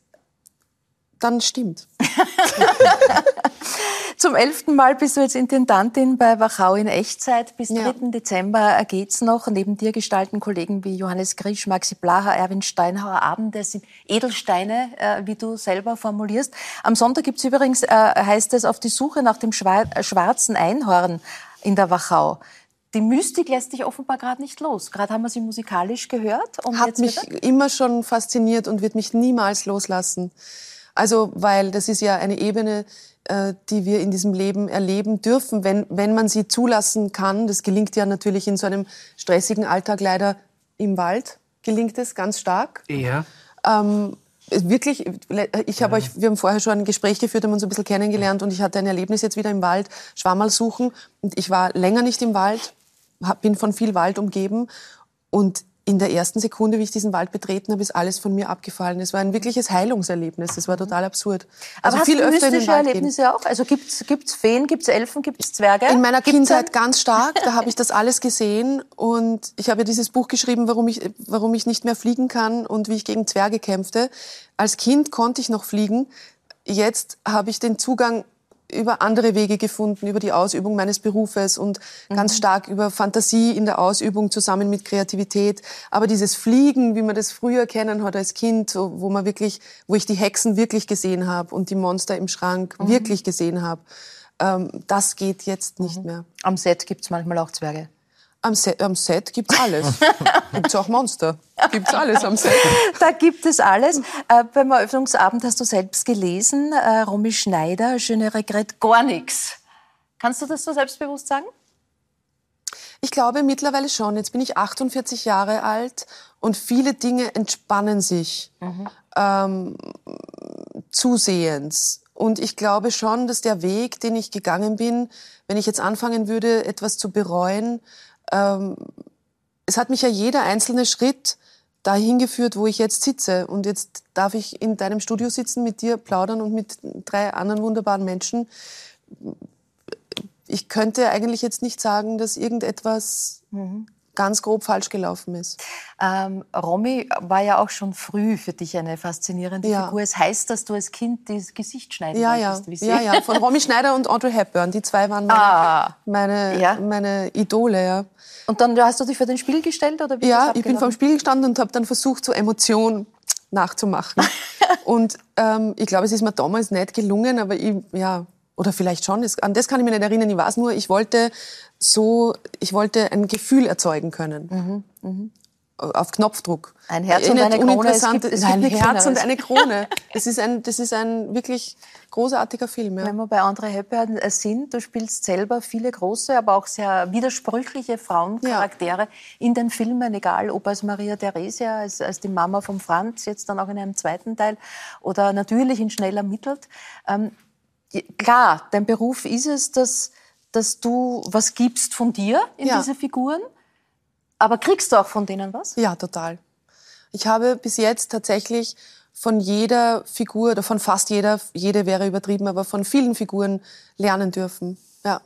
dann stimmt. Zum elften Mal bist du jetzt Intendantin bei Wachau in Echtzeit. Bis 3. Ja. Dezember geht's noch. Neben dir gestalten Kollegen wie Johannes Grisch, Maxi Blacher, Erwin Steinhauer Abend. Das sind Edelsteine, äh, wie du selber formulierst. Am Sonntag gibt's übrigens, äh, heißt es, auf die Suche nach dem Schwa schwarzen Einhorn in der Wachau. Die Mystik lässt dich offenbar gerade nicht los. Gerade haben wir sie musikalisch gehört. Und Hat mich wieder? immer schon fasziniert und wird mich niemals loslassen. Also, weil das ist ja eine Ebene, äh, die wir in diesem Leben erleben dürfen, wenn, wenn man sie zulassen kann. Das gelingt ja natürlich in so einem stressigen Alltag leider im Wald, gelingt es ganz stark. Ja. Ähm, wirklich, ich habe euch, wir haben vorher schon ein Gespräch geführt, haben uns ein bisschen kennengelernt und ich hatte ein Erlebnis jetzt wieder im Wald, Schwammerl suchen und ich war länger nicht im Wald, hab, bin von viel Wald umgeben und in der ersten Sekunde, wie ich diesen Wald betreten habe, ist alles von mir abgefallen. Es war ein wirkliches Heilungserlebnis. Das war total absurd. Aber hast du in den mystische Wald gehen. Erlebnisse auch? Also gibt's gibt's Feen, gibt's Elfen, gibt's Zwerge? In meiner Gibt's Kindheit ganz stark. Da habe ich das alles gesehen und ich habe ja dieses Buch geschrieben, warum ich, warum ich nicht mehr fliegen kann und wie ich gegen Zwerge kämpfte. Als Kind konnte ich noch fliegen. Jetzt habe ich den Zugang über andere Wege gefunden, über die Ausübung meines Berufes und ganz stark über Fantasie in der Ausübung zusammen mit Kreativität. Aber dieses Fliegen, wie man das früher kennen hat als Kind, wo man wirklich, wo ich die Hexen wirklich gesehen habe und die Monster im Schrank wirklich gesehen habe, ähm, das geht jetzt nicht mehr. Am Set gibt's manchmal auch Zwerge. Am Set, am Set gibt's alles. gibt's auch Monster. Gibt's alles am Set. Da gibt es alles. Äh, beim Eröffnungsabend hast du selbst gelesen, äh, Romy Schneider, Je ne regrette gar nichts. Kannst du das so selbstbewusst sagen? Ich glaube mittlerweile schon. Jetzt bin ich 48 Jahre alt und viele Dinge entspannen sich ähm, zusehends. Und ich glaube schon, dass der Weg, den ich gegangen bin, wenn ich jetzt anfangen würde, etwas zu bereuen, ähm, es hat mich ja jeder einzelne Schritt dahin geführt, wo ich jetzt sitze. Und jetzt darf ich in deinem Studio sitzen, mit dir plaudern und mit drei anderen wunderbaren Menschen. Ich könnte eigentlich jetzt nicht sagen, dass irgendetwas ganz grob falsch gelaufen ist. Ähm, Romy war ja auch schon früh für dich eine faszinierende Ja. Figur. Es heißt, dass du als Kind das Gesicht schneiden Ja, ja, wolltest. Wie sie. ja, ja. Von Romy Schneider und Audrey Hepburn. Die zwei waren meine, Ah. meine, Ja. meine Idole, ja. Und dann hast du dich vor den Spiegel gestellt? Oder wie Ja, ich bin abgelaufen? vorm Spiegel gestanden und habe dann versucht, so Emotion nachzumachen. und ähm, ich glaube, es ist mir damals nicht gelungen, aber ich, ja, oder vielleicht schon. Es, an das kann ich mich nicht erinnern. Ich weiß nur, ich wollte so, ich wollte ein Gefühl erzeugen können. Auf Knopfdruck. Mhm, Ein Herz und nicht eine Krone, es gibt- es ein Herz und Schöneres. eine Krone. Das ist ein, das ist ein wirklich großartiger Film. Ja. Wenn wir bei André Hepburn äh, sind, du spielst selber viele große, aber auch sehr widersprüchliche Frauencharaktere in den Filmen, egal ob als Maria Theresia, als, als die Mama von Franz, jetzt dann auch in einem zweiten Teil, oder natürlich in Schnell ermittelt. Ähm, klar, dein Beruf ist es, dass, dass du was gibst von dir in Ja. diese Figuren, aber kriegst du auch von denen was? Ja, total. Ich habe bis jetzt tatsächlich von jeder Figur oder von fast jeder, jede wäre übertrieben, aber von vielen Figuren lernen dürfen. Ja.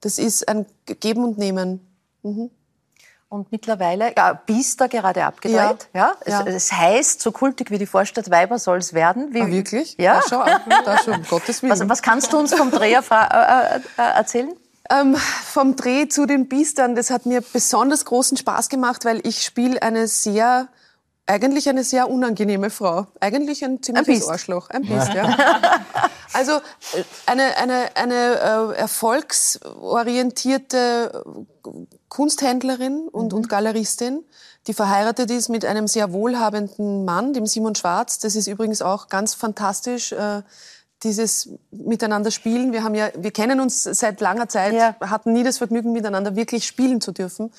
Das ist ein Geben und Nehmen. Und mittlerweile, ja, Biester gerade abgedreht. Ja. Es, Ja. es heißt, so kultig wie die Vorstadt Weiber soll es werden. Wie, Ah, wirklich? Ja. Da schau, da schon, um Gottes Willen. Was, was kannst du uns vom Dreh äh, äh, äh, erzählen? Ähm, vom Dreh zu den Biestern, das hat mir besonders großen Spaß gemacht, weil ich spiele eine sehr, eigentlich eine sehr unangenehme Frau. Eigentlich ein ziemliches Biest. Arschloch. Ein Biest, ja. Also äh, eine, eine, eine äh, erfolgsorientierte äh, Kunsthändlerin und, und Galeristin, die verheiratet ist mit einem sehr wohlhabenden Mann, dem Simon Schwarz. Das ist übrigens auch ganz fantastisch. Äh, dieses Miteinander spielen. Wir haben ja, wir kennen uns seit langer Zeit, Ja. hatten nie das Vergnügen, miteinander wirklich spielen zu dürfen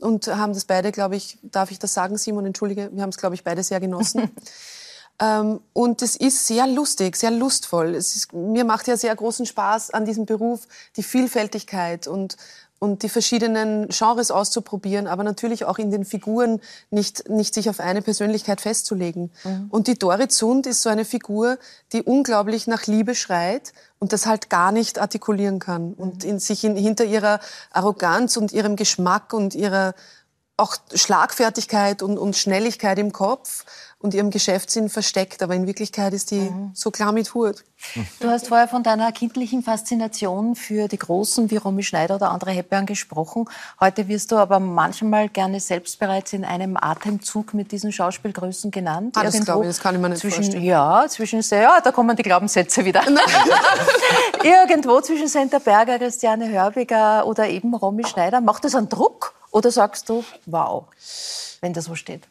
und haben das beide, glaube ich, darf ich das sagen, Simon, entschuldige, wir haben es, glaube ich, beide sehr genossen. Ähm, und es ist sehr lustig, sehr lustvoll. Es ist, mir macht ja sehr großen Spaß an diesem Beruf die Vielfältigkeit und und die verschiedenen Genres auszuprobieren, aber natürlich auch in den Figuren nicht, nicht sich auf eine Persönlichkeit festzulegen. Mhm. Und die Dorit Sund ist so eine Figur, die unglaublich nach Liebe schreit und das halt gar nicht artikulieren kann mhm. und in, sich in, hinter ihrer Arroganz und ihrem Geschmack und ihrer auch Schlagfertigkeit und, und Schnelligkeit im Kopf und ihrem Geschäftssinn versteckt, aber in Wirklichkeit ist die mhm. so klar mit Hut. Du hast vorher von deiner kindlichen Faszination für die Großen wie Romy Schneider oder andere Hepburn gesprochen. Heute wirst du aber manchmal gerne selbst bereits in einem Atemzug mit diesen Schauspielgrößen genannt. Ah, das glaube ich, das kann ich mir nicht zwischen, vorstellen. Ja, zwischen, ja, da kommen die Glaubenssätze wieder. Irgendwo zwischen Senta Berger, Christiane Hörbiger oder eben Romy Schneider. Macht das einen Druck oder sagst du, wow, wenn das so steht?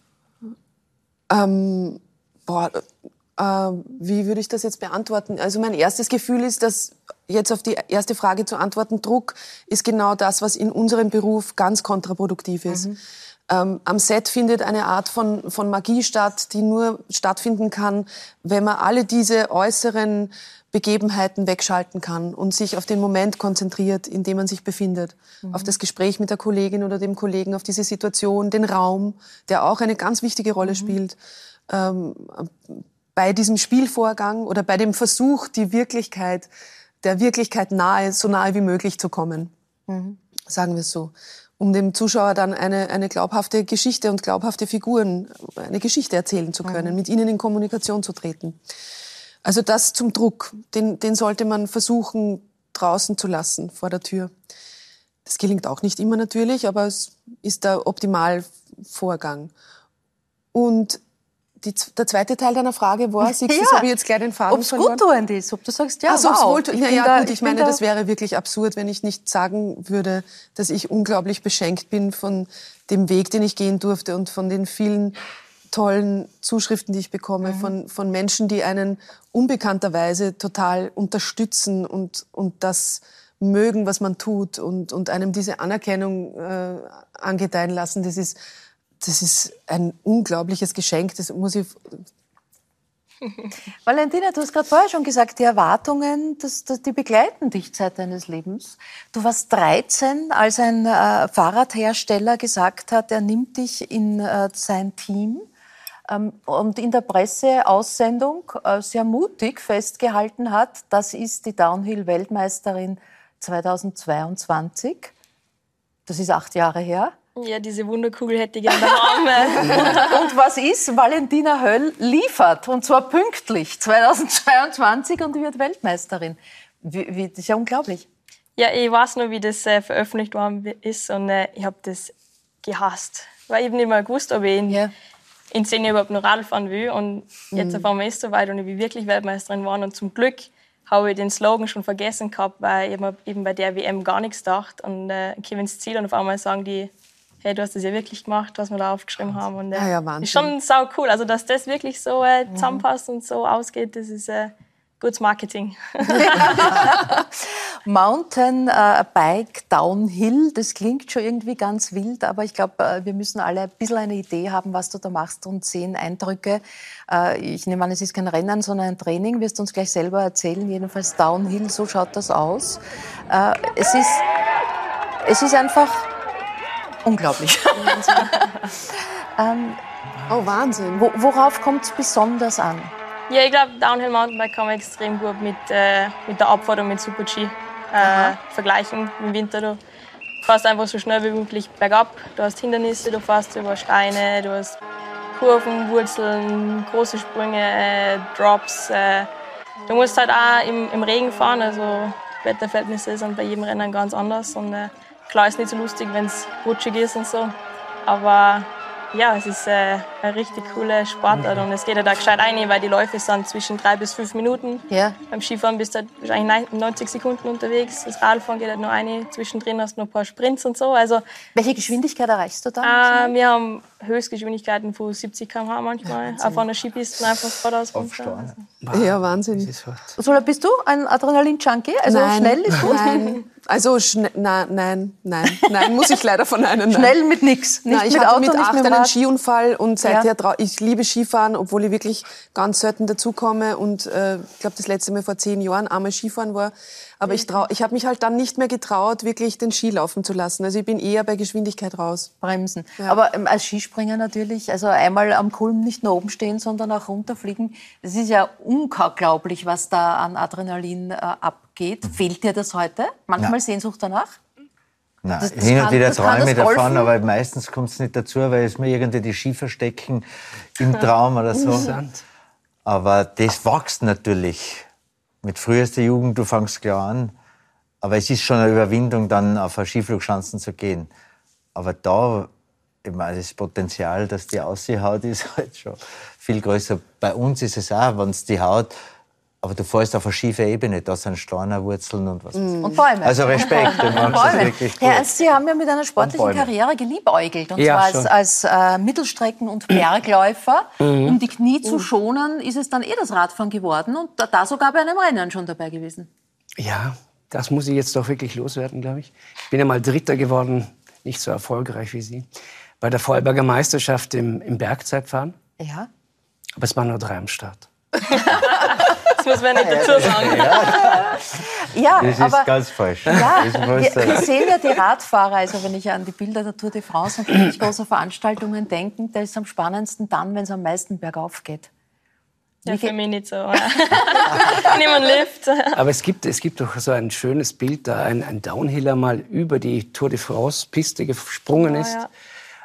Ähm, boah, äh, wie würde ich das jetzt beantworten? Also mein erstes Gefühl ist, dass jetzt auf die erste Frage zu antworten, Druck ist genau das, was in unserem Beruf ganz kontraproduktiv ist. Mhm. Ähm, am Set findet eine Art von, von Magie statt, die nur stattfinden kann, wenn man alle diese äußeren Begebenheiten wegschalten kann und sich auf den Moment konzentriert, in dem man sich befindet. Mhm. Auf das Gespräch mit der Kollegin oder dem Kollegen, auf diese Situation, den Raum, der auch eine ganz wichtige Rolle mhm. spielt. Ähm, bei diesem Spielvorgang oder bei dem Versuch, die Wirklichkeit, der Wirklichkeit nahe, so nahe wie möglich zu kommen. Mhm. Sagen wir es so. Um dem Zuschauer dann eine, eine glaubhafte Geschichte und glaubhafte Figuren, eine Geschichte erzählen zu können, mhm. mit ihnen in Kommunikation zu treten. Also das zum Druck, den, den sollte man versuchen draußen zu lassen vor der Tür. Das gelingt auch nicht immer natürlich, aber es ist der Optimalvorgang. Und die, der zweite Teil deiner Frage war, siehst ja. habe ich jetzt gleich den Faden Ob's verloren. gut ist, ob du sagst, ja, also, wow. Wohltu ja, ja, gut, ich, ich meine, da das wäre wirklich absurd, wenn ich nicht sagen würde, dass ich unglaublich beschenkt bin von dem Weg, den ich gehen durfte und von den vielen tollen Zuschriften, die ich bekomme mhm. von, von Menschen, die einen unbekannterweise total unterstützen und, und das mögen, was man tut und, und einem diese Anerkennung äh, angedeihen lassen. Das ist, das ist ein unglaubliches Geschenk. Das muss ich Valentina, du hast gerade vorher schon gesagt, die Erwartungen, das, das, die begleiten dich Zeit deines Lebens. Du warst 13, als ein äh, Fahrradhersteller gesagt hat, er nimmt dich in äh, sein Team. Ähm, und in der Presseaussendung äh, sehr mutig festgehalten hat, das ist die Downhill-Weltmeisterin 2022. Das ist acht Jahre her. Ja, diese Wunderkugel hätte ich gerne und, und was ist? Valentina Höll liefert, und zwar pünktlich 2022 und wird Weltmeisterin. Wie, wie, das ist ja unglaublich. Ja, ich weiß nur, wie das äh, veröffentlicht worden ist und äh, ich habe das gehasst. Weil ich nicht mal gewusst, ob ich in ja in zehn Jahren überhaupt noch Radl fahren will. Und jetzt mhm. auf einmal ist es soweit und ich will wirklich Weltmeisterin geworden. Und zum Glück habe ich den Slogan schon vergessen gehabt, weil ich mir eben bei der WM gar nichts gedacht. Und äh, ich ins Ziel und auf einmal sagen die, hey, du hast das ja wirklich gemacht, was wir da aufgeschrieben haben. Und äh, ja, ja, ist schon sau cool. Also, dass das wirklich so äh, zusammenpasst und so ausgeht, das ist äh, gutes Marketing. Mountainbike Downhill, das klingt schon irgendwie ganz wild, aber ich glaube, äh, wir müssen alle ein bisschen eine Idee haben, was du da machst und sehen Eindrücke. Äh, ich nehme an, es ist kein Rennen, sondern ein Training, wirst du uns gleich selber erzählen. Jedenfalls Downhill, so schaut das aus. Äh, es ist, es ist einfach unglaublich. ähm, oh, Wahnsinn. worauf kommt es besonders an? Ja, ich glaube, Downhill Mountainbike kann man extrem gut mit, äh, mit der Abfahrt mit Super G äh, vergleichen im Winter. Du fährst einfach so schnell wie möglich bergab. Du hast Hindernisse, du fährst über Steine, du hast Kurven, Wurzeln, große Sprünge, äh, Drops. Äh. Du musst halt auch im, im Regen fahren, also Wetterverhältnisse sind bei jedem Rennen ganz anders. Und äh, klar ist nicht so lustig, wenn es rutschig ist und so. Aber ja, es ist äh, eine richtig coole Sportart und es geht ja da gescheit ein, weil die Läufe sind zwischen drei bis fünf Minuten. Ja. Beim Skifahren bist du halt wahrscheinlich 90 Sekunden unterwegs. Das Radfahren geht halt nur eine. Zwischendrin hast du noch ein paar Sprints und so. Also, Welche Geschwindigkeit erreichst du da? Äh, wir haben Höchstgeschwindigkeiten von 70 km/h manchmal. Ja, auf einer Skipiste einfach geradeaus runter. Also. Ja, Wahnsinn. So, bist du ein Adrenalin-Junkie? Also Nein. schnell ist gut? Nein. Also na, nein, nein, nein, muss ich leider verneinen. Nein. Schnell mit nix. Nicht Nein, ich mit hatte Auto, mit acht einen. Skiunfall und seither Ja. ich liebe Skifahren, obwohl ich wirklich ganz selten dazukomme und äh, ich glaube das letzte Mal vor zehn Jahren einmal Skifahren war. Aber ich trau, ich habe mich halt dann nicht mehr getraut, wirklich den Ski laufen zu lassen. Also ich bin eher bei Geschwindigkeit raus. Bremsen. Aber ähm, als Skispringer natürlich, also einmal am Kulm nicht nur oben stehen, sondern auch runterfliegen. Es ist ja unglaublich, was da an Adrenalin äh, abgeht. Fehlt dir das heute? Manchmal Nein. Sehnsucht danach? Nein, Das- das hin und kann- wieder träume ich davon, Golfen? aber meistens kommt es nicht dazu, weil es mir irgendwie die Ski verstecken im Traum oder so. Interessant. Aber das wächst natürlich. Mit frühester Jugend, du fängst klar an. Aber es ist schon eine Überwindung, dann auf Skiflugschanzen zu gehen. Aber da, ich meine, das Potenzial, dass die Aussiehaut ist halt schon viel größer. Bei uns ist es auch, wenn es die Haut, aber du fährst auf eine schiefe Ebene, da sind Steine, Wurzeln und was. weiß ich. Und Bäume. Also Respekt, du machst das Bäume. wirklich gut. Herr Ernst, Sie haben ja mit einer sportlichen Bäume. Karriere geliebäugelt. Und Ja, zwar als, als äh, Mittelstrecken- und Bergläufer. Mhm. Um die Knie zu schonen, ist es dann eh das Radfahren geworden und da, da sogar bei einem Rennen schon dabei gewesen. Ja, das muss ich jetzt doch wirklich loswerden, glaube ich. Ich bin ja mal Dritter geworden, nicht so erfolgreich wie Sie, bei der Vorarlberger Meisterschaft im, im Bergzeitfahren. Ja. Aber es waren nur drei am Start. Das muss man nicht dazu sagen. Ja, Das ist aber ganz falsch. Ja, wir, wir sehen ja die Radfahrer, also wenn ich an die Bilder der Tour de France und wirklich große Veranstaltungen denke, da ist es am spannendsten dann, wenn es am meisten bergauf geht. Ja, für mich nicht so. Niemand Lift. Aber es gibt, es gibt doch so ein schönes Bild, da ein, ein Downhiller mal über die Tour de France-Piste gesprungen Ja, ist. ja.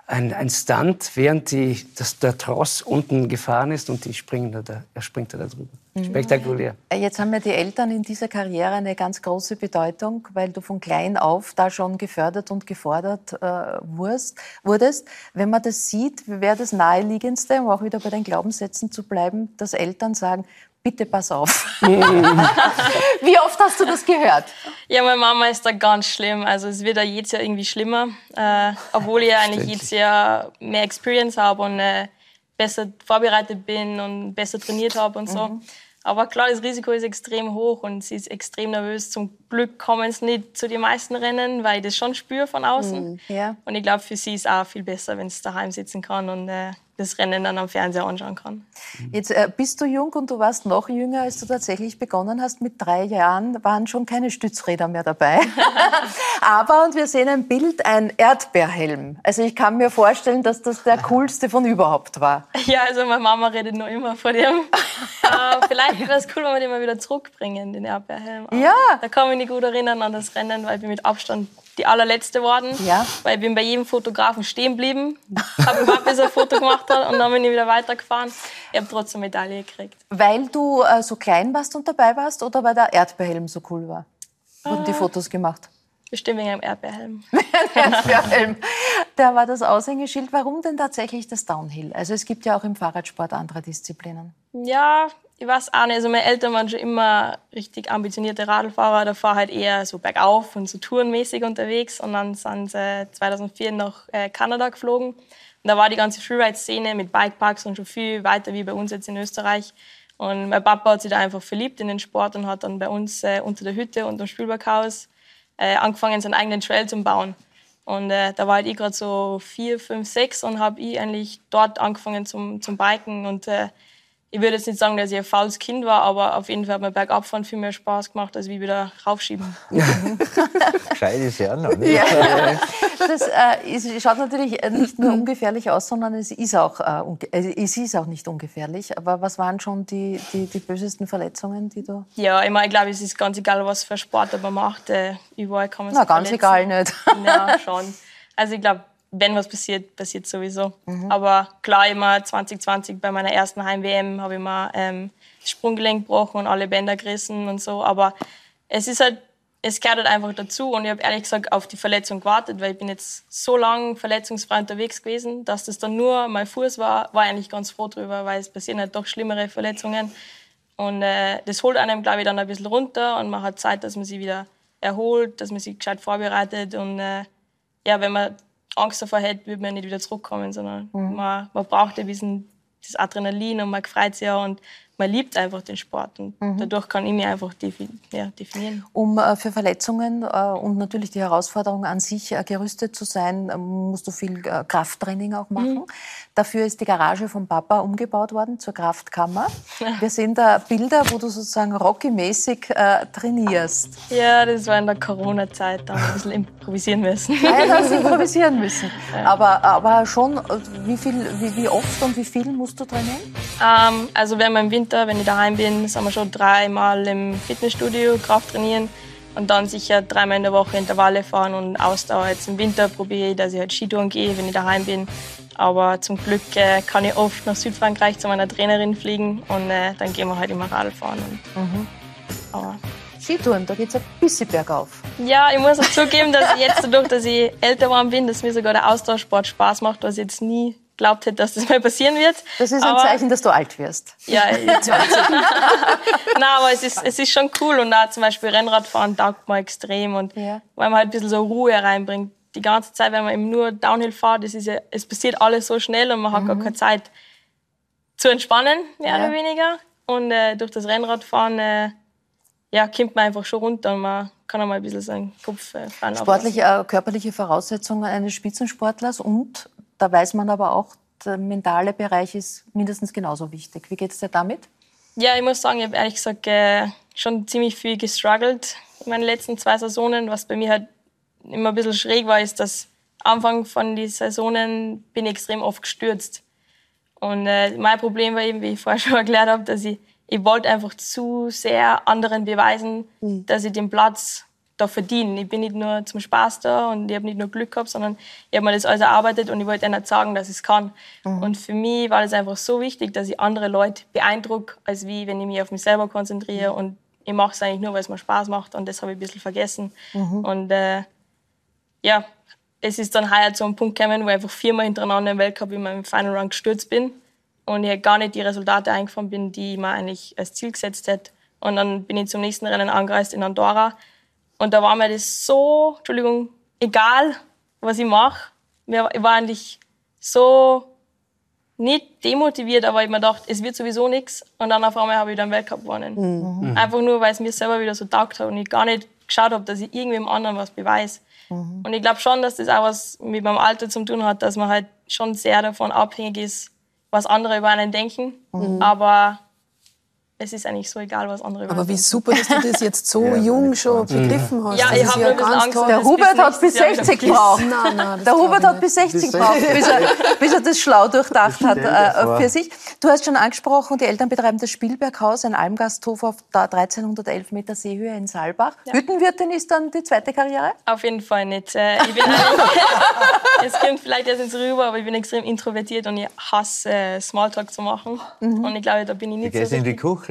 Ein, ein Stunt, während die, das, der Tross unten gefahren ist und die springen da, da, er springt da drüber. Spektakulär. Äh, Jetzt haben ja die Eltern in dieser Karriere eine ganz große Bedeutung, weil du von klein auf da schon gefördert und gefordert äh, wurst, wurdest. Wenn man das sieht, wäre das naheliegendste, um auch wieder bei den Glaubenssätzen zu bleiben, dass Eltern sagen, bitte pass auf. Wie oft hast du das gehört? Ja, meine Mama ist da ganz schlimm. Also es wird ja jedes Jahr irgendwie schlimmer, äh, obwohl ich eigentlich jedes Jahr mehr Experience habe und äh, besser vorbereitet bin und besser trainiert habe und so. Aber klar, das Risiko ist extrem hoch und sie ist extrem nervös. Zum Glück kommen es nicht zu den meisten Rennen, weil ich das schon spüre von außen. Ja. Und ich glaube, für sie ist auch viel besser, wenn sie daheim sitzen kann und äh, das Rennen dann am Fernseher anschauen kann. Jetzt äh, bist du jung und du warst noch jünger, als du tatsächlich begonnen hast. Mit drei Jahren waren schon keine Stützräder mehr dabei. Aber, und wir sehen ein Bild, ein Erdbeerhelm. Also ich kann mir vorstellen, dass das der coolste von überhaupt war. Ja, also meine Mama redet nur immer von dem. äh, vielleicht wäre es cool, wenn wir den mal wieder zurückbringen, den Erdbeerhelm. Aber Ja. Da kann ich mich gut erinnern an das Rennen, weil ich bin mit Abstand die allerletzte worden. Ja. Weil ich bin bei jedem Fotografen stehen geblieben, habe überhaupt bis er ein Foto gemacht hat und dann bin ich wieder weitergefahren. Ich habe trotzdem Medaille gekriegt. Weil du äh, so klein warst und dabei warst oder weil der Erdbeerhelm so cool war? Wurden Ah. die Fotos gemacht? Bestimmt wegen einem Erdbeerhelm. Erdbeerhelm. Der war das Aushängeschild. Warum denn tatsächlich das Downhill? Also es gibt ja auch im Fahrradsport andere Disziplinen. Ja, ich weiß auch nicht. Also meine Eltern waren schon immer richtig ambitionierte Radlfahrer. Da war halt eher so bergauf und so tourenmäßig unterwegs. Und dann sind sie 2004 nach äh, Kanada geflogen. Und da war die ganze Freeride-Szene mit Bikeparks und schon viel weiter wie bei uns jetzt in Österreich. Und mein Papa hat sich da einfach verliebt in den Sport und hat dann bei uns äh, unter der Hütte und am Spielberghaus äh, angefangen, seinen eigenen Trail zu bauen. Und äh, da war halt ich gerade so vier, fünf, sechs und habe ich eigentlich dort angefangen zum, zum Biken. Und äh, ich würde jetzt nicht sagen, dass ich ein faules Kind war, aber auf jeden Fall hat mir Bergabfahren viel mehr Spaß gemacht, als wie wieder raufschieben. Gescheit ist ja noch. Das äh, ist, schaut natürlich äh, nicht nur ungefährlich aus, sondern es ist auch, äh, äh, es ist auch nicht ungefährlich. Aber was waren schon die, die, die bösesten Verletzungen, die du... Ja, ich, meine, ich glaube, es ist ganz egal, was für Sport man macht. Äh, überall kann man Na, sich ganz verletzen. egal nicht. Ja, schon. Also ich glaube, wenn was passiert, passiert sowieso. Aber klar, immer 2020 bei meiner ersten Heim-WM habe ich mal ähm, das Sprunggelenk gebrochen und alle Bänder gerissen und so. Aber es ist halt, es gehört halt einfach dazu. Und ich habe ehrlich gesagt auf die Verletzung gewartet, weil ich bin jetzt so lange verletzungsfrei unterwegs gewesen, dass das dann nur mein Fuß war, war ich eigentlich ganz froh drüber, weil es passieren halt doch schlimmere Verletzungen. Und äh, das holt einem, glaube ich, dann ein bisschen runter und man hat Zeit, dass man sich wieder erholt, dass man sich gescheit vorbereitet. Und äh, ja, wenn man Angst davor hätte, würde man nicht wieder zurückkommen, sondern man, man braucht ein bisschen das Adrenalin und man freut sich ja und man liebt einfach den Sport und dadurch kann ich mich einfach defi ja, definieren. Um äh, für Verletzungen äh, und natürlich die Herausforderung an sich äh, gerüstet zu sein, musst du viel Krafttraining auch machen. Dafür ist die Garage vom Papa umgebaut worden zur Kraftkammer. Wir sehen da Bilder, wo du sozusagen Rocky-mäßig trainierst. Ja, das war in der Corona-Zeit, da haben wir ein bisschen improvisieren müssen. Ja, da hast du improvisieren müssen. Aber, aber schon, wie, viel, wie, wie oft und wie viel musst du trainieren? Ähm, also wenn wir im Winter, wenn ich daheim bin, sind wir schon dreimal im Fitnessstudio Kraft trainieren und dann sicher dreimal in der Woche Intervalle fahren und Ausdauer. Jetzt im Winter probiere ich, dass ich halt Skitouren gehe, wenn ich daheim bin. Aber zum Glück äh, kann ich oft nach Südfrankreich zu meiner Trainerin fliegen und äh, dann gehen wir halt immer Radl fahren. Und, aber Skitouren, da geht es ein bisschen bergauf. ja, ich muss auch zugeben, dass ich jetzt dadurch, dass ich älter geworden bin, dass mir sogar der Austauschsport Spaß macht, was ich jetzt nie glaubt hätte, dass das mal passieren wird. Das ist ein Aber- Zeichen, dass du alt wirst. Ja, jetzt weiß ich. Nein, aber es ist, es ist schon cool und auch zum Beispiel Rennradfahren taugt mir extrem und Ja. weil man halt ein bisschen so Ruhe reinbringt. Die ganze Zeit, wenn man eben nur Downhill fährt, das ist ja, es passiert alles so schnell und man hat gar keine Zeit zu entspannen, mehr Ja. oder weniger. Und äh, durch das Rennradfahren, äh, ja, kommt man einfach schon runter und man kann einmal ein bisschen seinen Kopf äh. Sportliche, äh, körperliche Voraussetzungen eines Spitzensportlers und da weiß man aber auch, der mentale Bereich ist mindestens genauso wichtig. Wie geht es dir damit? Ja, ich muss sagen, ich habe ehrlich gesagt äh, schon ziemlich viel gestruggelt in meinen letzten zwei Saisonen. Was bei mir halt immer ein bisschen schräg war, ist, dass Anfang von den Saisonen bin ich extrem oft gestürzt. Und äh, mein Problem war eben, wie ich vorher schon erklärt habe, dass ich, ich wollte einfach zu sehr anderen beweisen, dass ich den Platz da verdiene. Ich bin nicht nur zum Spaß da und ich habe nicht nur Glück gehabt, sondern ich habe mir das alles erarbeitet und ich wollte ihnen sagen, dass ich es kann. Und für mich war das einfach so wichtig, dass ich andere Leute beeindrucke, als wie wenn ich mich auf mich selber konzentriere und ich mache es eigentlich nur, weil es mir Spaß macht und das habe ich ein bisschen vergessen. Und äh, ja, es ist dann heuer zu einem Punkt gekommen, wo ich einfach viermal hintereinander im Weltcup in meinem Final Run gestürzt bin und ich gar nicht die Resultate eingefahren bin, die ich mir eigentlich als Ziel gesetzt hätte. Und dann bin ich zum nächsten Rennen angereist in Andorra und da war mir das so, Entschuldigung, egal, was ich mache. Mir- Ich war eigentlich so nicht demotiviert, aber ich mir gedacht, es wird sowieso nichts. Und dann auf einmal habe ich dann Weltcup gewonnen. Einfach nur, weil es mir selber wieder so taugt hat und ich gar nicht geschaut habe, dass ich irgendwem anderen was beweise. Und ich glaube schon, dass das auch was mit meinem Alter zu tun hat, dass man halt schon sehr davon abhängig ist, was andere über einen denken. Aber es ist eigentlich so egal, was andere Aber wie super, dass du das jetzt so jung schon begriffen hast. Ja, das ich ist hab nur ein bisschen Angst, toll. Der Hubert hat bis nächstes Jahr wieder 60 vergessen. gebraucht. Nein, nein, Der Hubert ich hat bis 60 Bis gebraucht, bis er, bis er das schlau durchdacht hat äh, für sich. Du hast schon angesprochen, die Eltern betreiben das Spielberghaus, ein Almgasthof auf da 1311 Meter Seehöhe in Saalbach. Hüttenwirtin ist dann die zweite Karriere? Auf jeden Fall nicht. Äh, Ich bin es kommt vielleicht erst ins rüber, aber ich bin extrem introvertiert und ich hasse äh, Smalltalk zu machen. Und ich glaube, da bin ich nicht so gehst in die. Küche.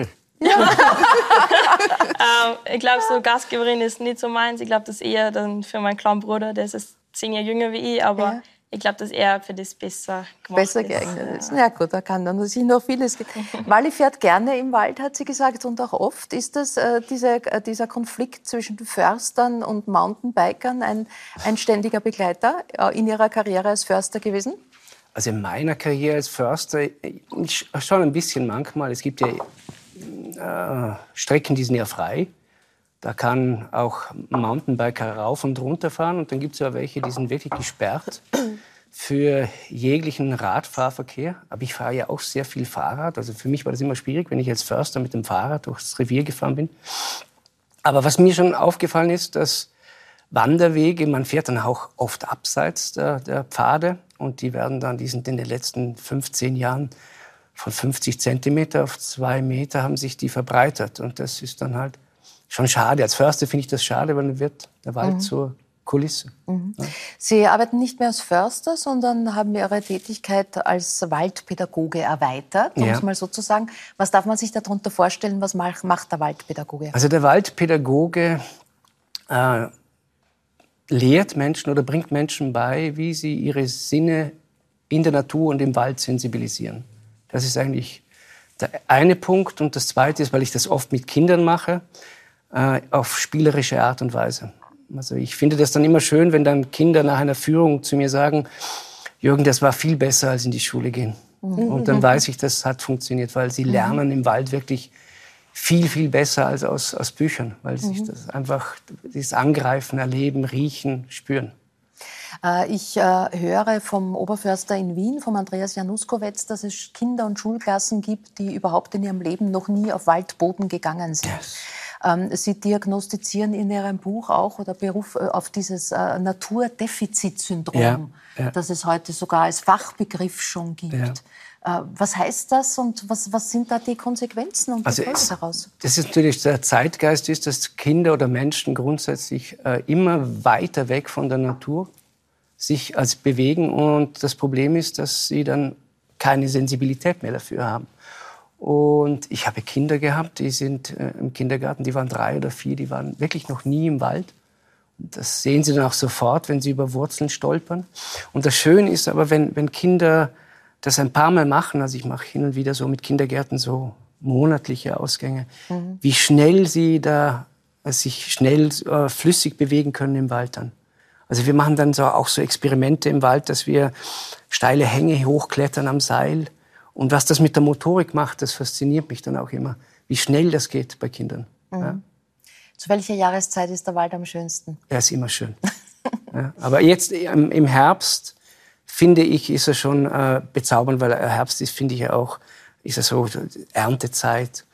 Ähm, ich glaube, so Gastgeberin ist nicht so meins. Ich glaube, das ist eher dann für meinen kleinen Bruder, der ist zehn Jahre jünger wie ich, aber Ja. ich glaube, dass er für das besser gemacht Besser ist. geeignet ist. Ja gut, da kann dann sich noch vieles. Wally fährt gerne im Wald, hat sie gesagt, und auch oft. Ist das äh, diese, äh, dieser Konflikt zwischen Förstern und Mountainbikern ein, ein ständiger Begleiter äh, in ihrer Karriere als Förster gewesen? Also in meiner Karriere als Förster schon ein bisschen manchmal. Es gibt ja äh, Strecken, die sind ja frei. Da kann auch Mountainbiker rauf und runter fahren. Und dann gibt es ja welche, die sind wirklich gesperrt für jeglichen Radfahrverkehr. Aber ich fahre ja auch sehr viel Fahrrad. Also für mich war das immer schwierig, wenn ich als Förster mit dem Fahrrad durchs Revier gefahren bin. Aber was mir schon aufgefallen ist, dass Wanderwege, man fährt dann auch oft abseits der, der Pfade und die werden dann, die sind in den letzten 15 Jahren von 50 Zentimeter auf zwei Meter haben sich die verbreitert und das ist dann halt schon schade. Als Förster finde ich das schade, weil dann wird der Wald zur Kulisse. Sie arbeiten nicht mehr als Förster, sondern haben Ihre Tätigkeit als Waldpädagoge erweitert, um Ja. es mal so zu sagen. Was darf man sich darunter vorstellen? Was mach- macht der Waldpädagoge? Also der Waldpädagoge äh, lehrt Menschen oder bringt Menschen bei, wie sie ihre Sinne in der Natur und im Wald sensibilisieren. Das ist eigentlich der eine Punkt. Und das zweite ist, weil ich das oft mit Kindern mache, äh, auf spielerische Art und Weise. Also ich finde das dann immer schön, wenn dann Kinder nach einer Führung zu mir sagen, Jürgen, das war viel besser als in die Schule gehen. Und dann weiß ich, das hat funktioniert, weil sie lernen im Wald wirklich viel, viel besser als aus, aus Büchern, weil sich das einfach, dieses Angreifen, Erleben, Riechen, Spüren. Äh, Ich äh, höre vom Oberförster in Wien, vom Andreas Januskowitz, dass es Kinder und Schulklassen gibt, die überhaupt in ihrem Leben noch nie auf Waldboden gegangen sind. Ähm, Sie diagnostizieren in Ihrem Buch auch oder Beruf äh, auf dieses Naturdefizitsyndrom, Ja, ja. das es heute sogar als Fachbegriff schon gibt. Äh, Was heißt das und was, was sind da die Konsequenzen und die Also Folgen es- daraus? Das ist natürlich der Zeitgeist ist, dass Kinder oder Menschen grundsätzlich äh, immer weiter weg von der Natur sich als bewegen und das Problem ist, dass sie dann keine Sensibilität mehr dafür haben. Und ich habe Kinder gehabt, die sind äh, im Kindergarten, die waren drei oder vier, die waren wirklich noch nie im Wald. Das sehen sie dann auch sofort, wenn sie über Wurzeln stolpern. Und das Schöne ist aber, wenn, wenn Kinder das ein paar Mal machen, also ich mache hin und wieder so mit Kindergärten so monatliche Ausgänge, wie schnell sie da äh, sich schnell äh, flüssig bewegen können im Wald dann. Also wir machen dann so, auch so Experimente im Wald, dass wir steile Hänge hochklettern am Seil. Und was das mit der Motorik macht, das fasziniert mich dann auch immer, wie schnell das geht bei Kindern. Ja. Zu welcher Jahreszeit ist der Wald am schönsten? Er ist immer schön. ja. Aber jetzt im Herbst, finde ich, ist er schon äh, bezaubernd, weil er Herbst ist, finde ich auch, ist er so Erntezeit.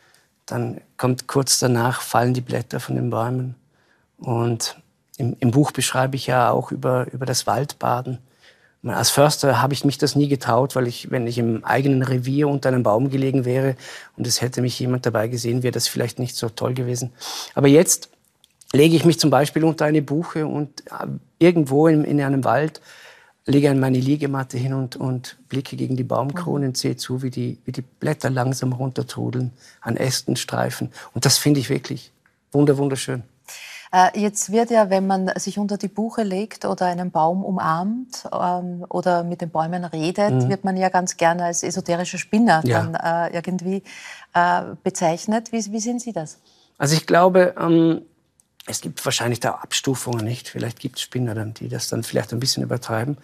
Dann kommt kurz danach, fallen die Blätter von den Bäumen. Und im, im Buch beschreibe ich ja auch über, über das Waldbaden. Als Förster habe ich mich das nie getraut, weil ich, wenn ich im eigenen Revier unter einem Baum gelegen wäre und es hätte mich jemand dabei gesehen, wäre das vielleicht nicht so toll gewesen. Aber jetzt lege ich mich zum Beispiel unter eine Buche und äh, irgendwo in, in einem Wald lege an meine Liegematte hin und, und blicke gegen die Baumkronen und sehe zu, wie die, wie die Blätter langsam runtertrudeln, an Ästen streifen. Und das finde ich wirklich wunder, wunderschön. Äh, Jetzt wird ja, wenn man sich unter die Buche legt oder einen Baum umarmt ähm, oder mit den Bäumen redet, wird man ja ganz gerne als esoterischer Spinner Mhm. Ja. dann äh, irgendwie äh, bezeichnet. Wie, wie sehen Sie das? Also ich glaube, ähm, es gibt wahrscheinlich da Abstufungen nicht. Vielleicht gibt es Spinner dann, die das dann vielleicht ein bisschen übertreiben.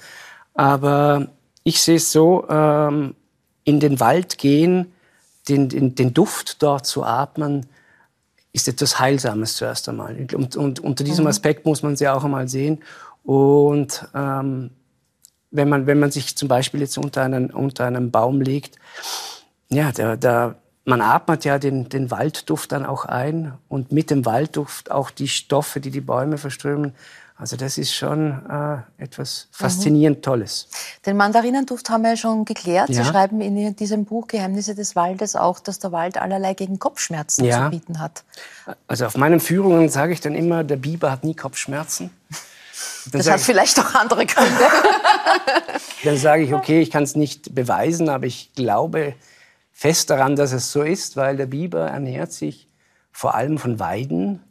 Aber ich sehe es so, ähm, in den Wald gehen, den, den, den Duft dort zu atmen, ist etwas Heilsames zuerst einmal. Und, und unter diesem Aspekt muss man sie auch einmal sehen. Und ähm, wenn, man, wenn man sich zum Beispiel jetzt unter einen, unter einem Baum legt, ja, da, da, man atmet ja den, den Waldduft dann auch ein und mit dem Waldduft auch die Stoffe, die die Bäume verströmen. Also das ist schon äh, etwas faszinierend Tolles. Den Mandarinenduft haben wir ja schon geklärt. Sie Ja. schreiben in diesem Buch Geheimnisse des Waldes auch, dass der Wald allerlei gegen Kopfschmerzen Ja. zu bieten hat. Also auf meinen Führungen sage ich dann immer, der Biber hat nie Kopfschmerzen. Dann Das hat ich- vielleicht auch andere Gründe. Dann sage ich, okay, ich kann es nicht beweisen, aber ich glaube fest daran, dass es so ist, weil der Biber ernährt sich vor allem von Weiden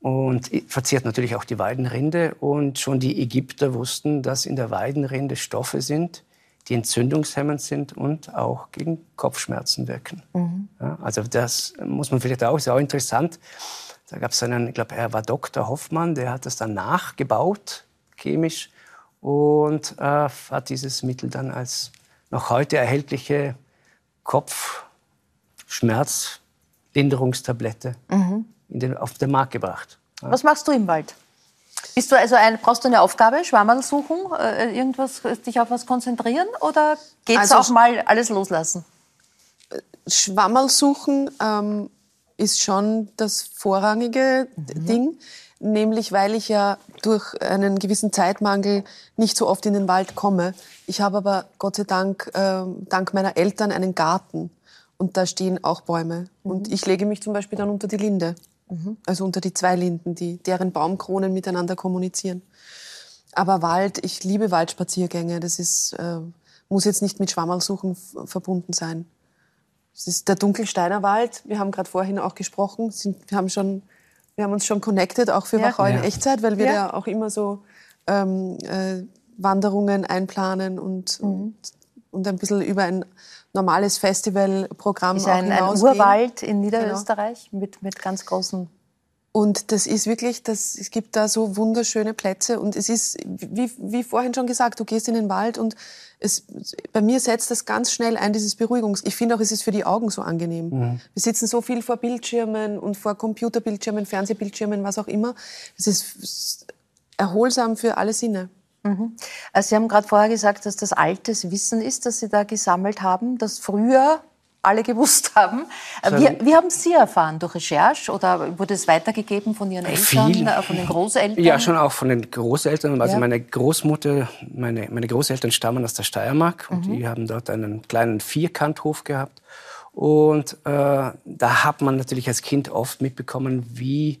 und verzehrt natürlich auch die Weidenrinde. Und schon die Ägypter wussten, dass in der Weidenrinde Stoffe sind, die entzündungshemmend sind und auch gegen Kopfschmerzen wirken. Ja, also das muss man vielleicht auch, ist auch interessant. Da gab es einen, ich glaube, er war Dr. Hoffmann, der hat das dann nachgebaut, chemisch, und äh, hat dieses Mittel dann als noch heute erhältliche Kopfschmerzlinderungstablette in den, auf den Markt gebracht. Was machst du im Wald? Bist du also ein, brauchst du eine Aufgabe, Schwammerl suchen, äh, irgendwas, dich auf was konzentrieren oder geht's Also- auch mal alles loslassen? Schwammerl suchen ähm, ist schon das vorrangige Ding, nämlich weil ich ja durch einen gewissen Zeitmangel nicht so oft in den Wald komme. Ich habe aber Gott sei Dank ähm, dank meiner Eltern einen Garten und da stehen auch Bäume und ich lege mich zum Beispiel dann unter die Linde, also unter die zwei Linden, die deren Baumkronen miteinander kommunizieren. Aber Wald, ich liebe Waldspaziergänge. Das ist, äh, muss jetzt nicht mit Schwammerlsuchen f- verbunden sein. Es ist der Dunkelsteiner Wald. Wir haben gerade vorhin auch gesprochen. Sind, wir, haben schon, wir haben uns schon connected, auch für Ja. Wachau in Ja. Echtzeit, weil wir Ja. ja auch immer so ähm, äh, Wanderungen einplanen und, Mhm. und, und ein bisschen über ein normales Festivalprogramm Ist auch ein, ein hinausgehen. Urwald in Niederösterreich mit, mit ganz großen Und das ist wirklich, das, es gibt da so wunderschöne Plätze und es ist, wie, wie vorhin schon gesagt, du gehst in den Wald und es, bei mir setzt das ganz schnell ein, dieses Beruhigungs. Ich finde auch, es ist für die Augen so angenehm. Mhm. Wir sitzen so viel vor Bildschirmen und vor Computerbildschirmen, Fernsehbildschirmen, was auch immer. Es ist erholsam für alle Sinne. Mhm. Also Sie haben gerade vorher gesagt, dass das altes Wissen ist, das Sie da gesammelt haben, das früher alle gewusst haben. Äh, Wie, wie haben Sie erfahren? Durch Recherche oder wurde es weitergegeben von Ihren Eltern, Viel. äh, von den Großeltern? Ja, schon auch von den Großeltern. Also Ja. meine Großmutter, meine, meine Großeltern stammen aus der Steiermark und Mhm. die haben dort einen kleinen Vierkanthof gehabt. Und äh, da hat man natürlich als Kind oft mitbekommen, wie,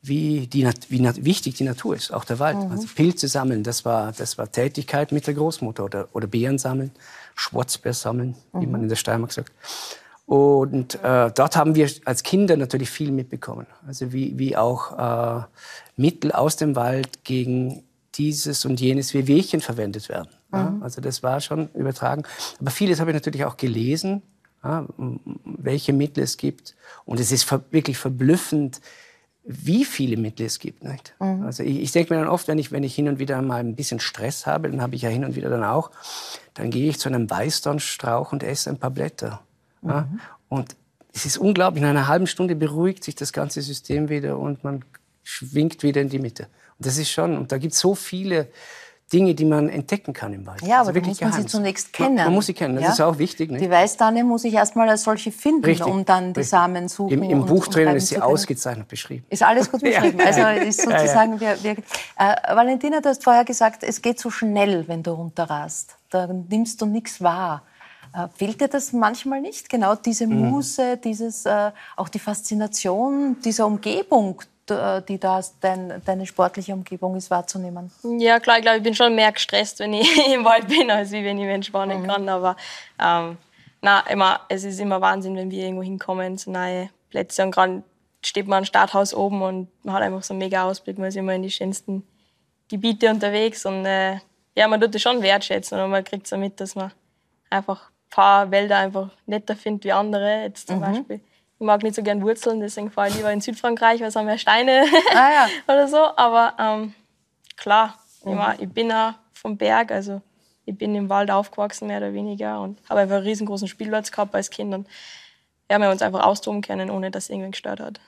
wie, die, wie wichtig die Natur ist, auch der Wald. Mhm. Also Pilze sammeln, das war, das war Tätigkeit mit der Großmutter oder, oder Beeren sammeln, Schwarzbeer sammeln, wie Mhm. man in der Steiermark sagt. Und äh, dort haben wir als Kinder natürlich viel mitbekommen. Also wie, wie auch äh, Mittel aus dem Wald gegen dieses und jenes Wehwehchen verwendet werden. Ja? Mhm. Also das war schon übertragen. Aber vieles habe ich natürlich auch gelesen, ja, welche Mittel es gibt. Und es ist ver wirklich verblüffend, wie viele Mittel es gibt. Nicht? Mhm. Also ich, ich denke mir dann oft, wenn ich, wenn ich hin und wieder mal ein bisschen Stress habe, dann habe ich ja hin und wieder dann auch, dann gehe ich zu einem Weißdornstrauch und esse ein paar Blätter. Ja? Und es ist unglaublich, in einer halben Stunde beruhigt sich das ganze System wieder und man schwingt wieder in die Mitte. Und das ist schon, und da gibt es so viele Dinge, die man entdecken kann im Wald. Ja, aber Also da muss man sie zunächst Man- kennen. Man, muss sie kennen, das Ja? ist auch wichtig. Nicht? Die Weißtanne muss ich erstmal als solche finden, Richtig, um dann die richtig. Samen suchen. Im, Im Buch drinnen ist sie ausgezeichnet beschrieben. Ist alles gut beschrieben. Ja. Also ist Ja, ja. sozusagen, wir, wir, äh, Valentina, du hast vorher gesagt, es geht so schnell, wenn du runterrast. Da nimmst du nichts wahr. Äh, fehlt dir das manchmal nicht? Genau diese Mhm. Muße, dieses, äh, auch die Faszination dieser Umgebung, die da dein, deine sportliche Umgebung ist, wahrzunehmen? Ja, klar, ich glaube, ich bin schon mehr gestresst, wenn ich im Wald bin, als wenn ich mich entspannen kann. Aber ähm, na, immer, es ist immer Wahnsinn, wenn wir irgendwo hinkommen, zu neue Plätze. Und gerade steht man am Starthaus oben und man hat einfach so einen mega Ausblick. Man ist immer in die schönsten Gebiete unterwegs. Und äh, ja, man tut das schon wertschätzen. Und man kriegt so mit, dass man einfach ein paar Wälder einfach netter findet wie andere. Jetzt zum Beispiel. Ich mag nicht so gern Wurzeln, deswegen fahre ich lieber in Südfrankreich, weil es haben mehr Steine Ah, ja. oder so. Aber ähm, klar, ich, mein, ich bin ja vom Berg, also ich bin im Wald aufgewachsen, mehr oder weniger, und habe einfach einen riesengroßen Spielplatz gehabt als Kind. Und ja, wir haben uns einfach austoben können, ohne dass es irgendwen gestört hat.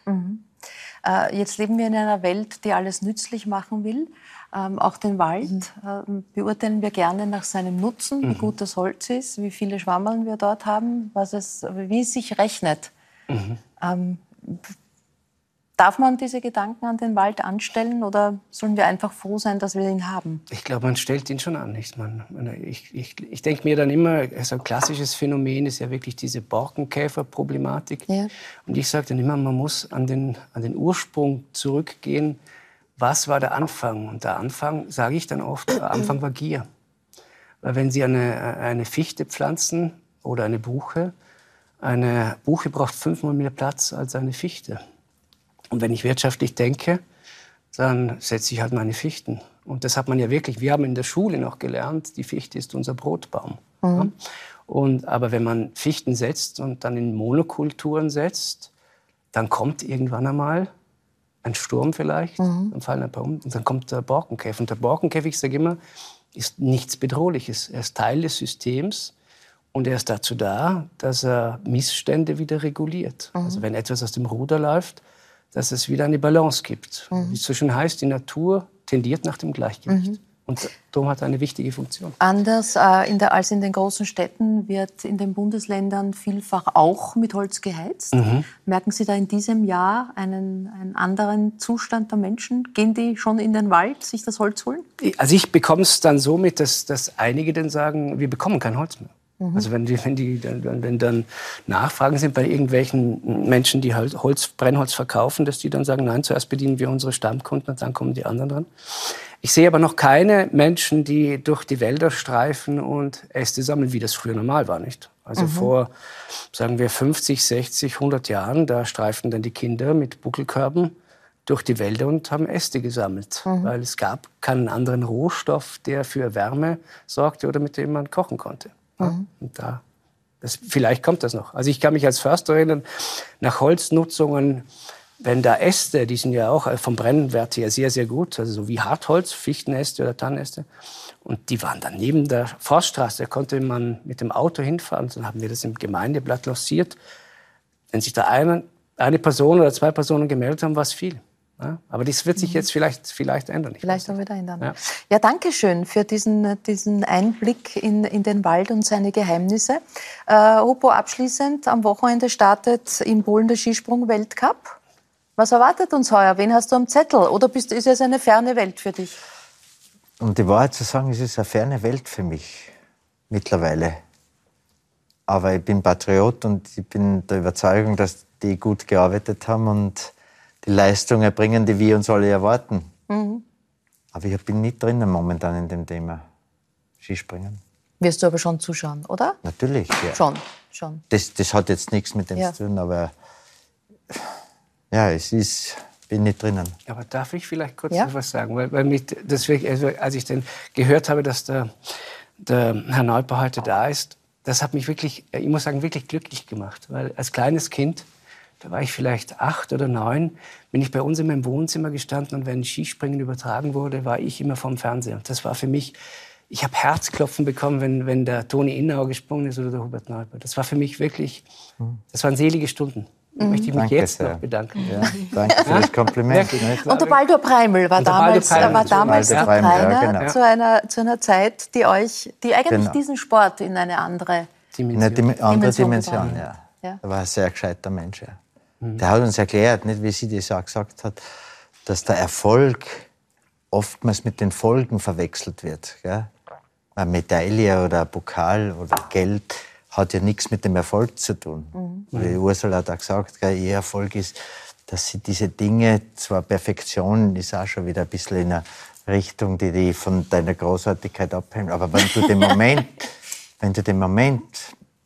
Äh, jetzt leben wir in einer Welt, die alles nützlich machen will. Ähm, auch den Wald ähm, beurteilen wir gerne nach seinem Nutzen, wie gut das Holz ist, wie viele Schwammeln wir dort haben, was es, wie es sich rechnet. Ähm, darf man diese Gedanken an den Wald anstellen oder sollen wir einfach froh sein, dass wir ihn haben? Ich glaube, man stellt ihn schon an. Nicht? Man, ich ich, ich denke mir dann immer, so ein klassisches Phänomen ist ja wirklich diese Borkenkäfer-Problematik. Ja. Und ich sage dann immer, man muss an den, an den Ursprung zurückgehen. Was war der Anfang? Und der Anfang, sage ich dann oft, der Anfang war Gier. Weil wenn Sie eine, eine Fichte pflanzen oder eine Buche, eine Buche braucht fünfmal mehr Platz als eine Fichte. Und wenn ich wirtschaftlich denke, dann setze ich halt meine Fichten. Und das hat man ja wirklich, wir haben in der Schule noch gelernt, die Fichte ist unser Brotbaum. Ja? Und, aber wenn man Fichten setzt und dann in Monokulturen setzt, dann kommt irgendwann einmal ein Sturm vielleicht, dann fallen ein paar um und dann kommt der Borkenkäfer. Und der Borkenkäfer, ich sage immer, ist nichts Bedrohliches. Er ist Teil des Systems und er ist dazu da, dass er Missstände wieder reguliert. Also wenn etwas aus dem Ruder läuft, dass es wieder eine Balance gibt. Wie es so schön heißt, die Natur tendiert nach dem Gleichgewicht. Und darum hat er eine wichtige Funktion. Anders äh, in der, als in den großen Städten wird in den Bundesländern vielfach auch mit Holz geheizt. Merken Sie da in diesem Jahr einen, einen anderen Zustand der Menschen? Gehen die schon in den Wald sich das Holz holen? Also ich bekomme es dann so mit, dass, dass einige dann sagen, wir bekommen kein Holz mehr. Also wenn, die, wenn, die, dann- wenn dann Nachfragen sind bei irgendwelchen Menschen, die halt Holz, Brennholz verkaufen, dass die dann sagen, nein, zuerst bedienen wir unsere Stammkunden und dann kommen die anderen dran. Ich sehe aber noch keine Menschen, die durch die Wälder streifen und Äste sammeln, wie das früher normal war, nicht? Also vor, sagen wir, 50, 60, 100 Jahren, da streiften dann die Kinder mit Buckelkörben durch die Wälder und haben Äste gesammelt, weil es gab keinen anderen Rohstoff, der für Wärme sorgte oder mit dem man kochen konnte. Ja? Und da, das, vielleicht kommt das noch. Also ich kann mich als Förster erinnern, nach Holznutzungen wenn da Äste, die sind ja auch äh, vom Brennwert her sehr, sehr gut, also so wie Hartholz, Fichtenäste oder Tannenäste. Und die waren dann neben der Forststraße, da konnte man mit dem Auto hinfahren. Dann haben wir das im Gemeindeblatt lanciert. Wenn sich da eine, eine Person oder zwei Personen gemeldet haben, war es viel. Ja, aber das wird sich jetzt vielleicht, vielleicht ändern. Ich Vielleicht auch wieder ändern. Ja. Ja, danke schön für diesen, diesen Einblick in, in den Wald und seine Geheimnisse. Äh, Hupo, abschließend, am Wochenende startet in Polen der Skisprung-Weltcup. Was erwartet uns heuer? Wen hast du am Zettel? Oder bist, ist es eine ferne Welt für dich? Um die Wahrheit zu sagen, es ist eine ferne Welt für mich mittlerweile. Aber ich bin Patriot und ich bin der Überzeugung, dass die gut gearbeitet haben und die Leistung erbringen, die wir uns alle erwarten. Mhm. Aber ich bin nicht drinnen momentan in dem Thema Skispringen. Wirst du aber schon zuschauen, oder? Natürlich, ja. Schon, schon. Das, das hat jetzt nichts mit dem Ja. zu tun, aber ja, es ist, bin nicht drinnen. Aber darf ich vielleicht kurz Ja. noch was sagen? Weil, weil mich das wirklich, also als ich dann gehört habe, dass der, der Herr Neubauer heute da ist, das hat mich wirklich, ich muss sagen, wirklich glücklich gemacht. Weil als kleines Kind, da war ich vielleicht acht oder neun, bin ich bei uns in meinem Wohnzimmer gestanden und wenn Skispringen übertragen wurde, war ich immer vorm Fernseher. Das war für mich, ich habe Herzklopfen bekommen, wenn, wenn der Toni Innauer gesprungen ist oder der Hubert Neubauer. Das war für mich wirklich, das waren selige Stunden. Da möchte ich mich Danke jetzt sehr. noch bedanken. Ja, danke für das Kompliment. Und der Baldur Preimel war Und damals, Preimel, war damals der Preimel, ja, Trainer genau. zu, einer, zu einer Zeit, die euch, die eigentlich Genau. diesen Sport in eine andere Eine Dim andere Dimension Dimension, ja. Ja. Er war ein sehr gescheiter Mensch, ja. Der hat uns erklärt, nicht wie sie das auch gesagt hat, dass der Erfolg oftmals mit den Folgen verwechselt wird. Gell? Eine Medaille oder ein Pokal oder Geld hat ja nichts mit dem Erfolg zu tun. Die Ursula hat auch gesagt, gell, ihr Erfolg ist, dass sie diese Dinge, zwar Perfektion ist auch schon wieder ein bisschen in einer Richtung, die die von deiner Großartigkeit abhängt, aber wenn du den Moment, wenn du den Moment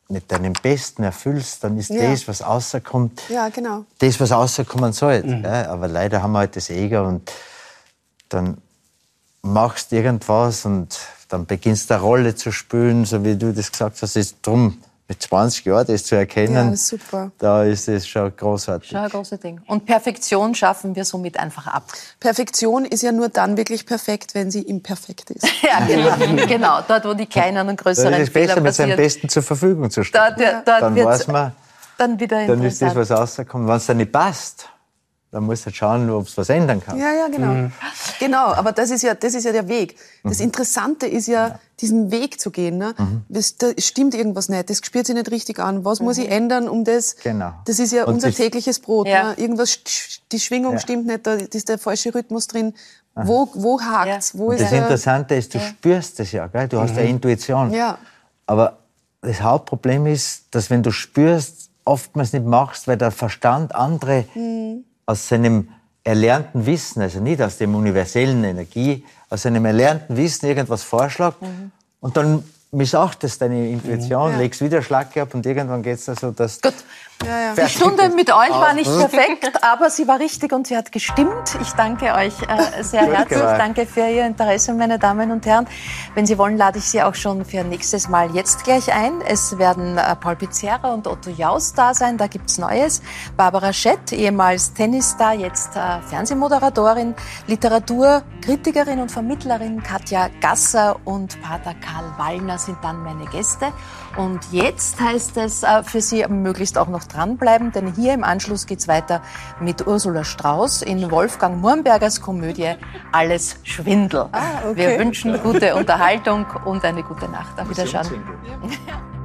mit deinem Besten erfüllst, dann ist Ja. das, was rauskommt, Ja, genau. das, was rauskommen soll. Gell? Aber leider haben wir halt das Ego und dann machst du irgendwas und dann beginnst du eine Rolle zu spielen, so wie du das gesagt hast. Ist drum mit 20 Jahren das zu erkennen, Ja, das ist super. da ist es schon großartig. Schon ein großes Ding. Und Perfektion schaffen wir somit einfach ab. Perfektion ist ja nur dann wirklich perfekt, wenn sie imperfekt ist. Ja, genau. genau. Dort, wo die kleinen und größeren ist es Fehler besser, mit seinem passieren, Besten zur Verfügung zu stehen. dort, ja. dort dann weiß man, dann wieder dann ist das, was rauskommt. Wenn es dann nicht passt, dann musst du halt schauen, ob es was ändern kann. Ja, ja, genau. Genau, aber das ist ja, das ist ja der Weg. Das Interessante ist ja, diesen Weg zu gehen. Ne? Das, da stimmt irgendwas nicht, das spürt sich nicht richtig an. Was muss ich ändern, um das... Genau. Das ist ja Und unser tägliches Brot. Ja. Ne? Irgendwas, die Schwingung Ja. stimmt nicht, da ist der falsche Rhythmus drin. Wo, wo hakt's? Wo ist das der... Interessante ist, du spürst es ja, gell? du hast eine Intuition. Ja. Aber das Hauptproblem ist, dass wenn du spürst, oftmals nicht machst, weil der Verstand andere Mhm. Aus seinem erlernten Wissen, also nicht aus dem universellen Energie, aus seinem erlernten Wissen irgendwas vorschlägt Mhm. und dann missachtest deine Intuition, legst wieder Schlacke ab und irgendwann geht es dann so, dass Gut. Ja, ja. Die Stunde mit euch war nicht perfekt, aber sie war richtig und sie hat gestimmt. Ich danke euch äh, sehr herzlich. Danke für Ihr Interesse, meine Damen und Herren. Wenn Sie wollen, lade ich Sie auch schon für nächstes Mal jetzt gleich ein. Es werden äh, Paul Pizzerra und Otto Jaus da sein. Da gibt's Neues. Barbara Schett, ehemals Tennisstar, jetzt äh, Fernsehmoderatorin, Literaturkritikerin und Vermittlerin Katja Gasser und Pater Karl Wallner sind dann meine Gäste. Und jetzt heißt es äh, für Sie möglichst auch noch dranbleiben, denn hier im Anschluss geht's weiter mit Ursula Strauß in Wolfgang Murmbergers Komödie Alles Schwindel. Ah, okay. Wir wünschen gute Unterhaltung und eine gute Nacht. Auf Wiedersehen.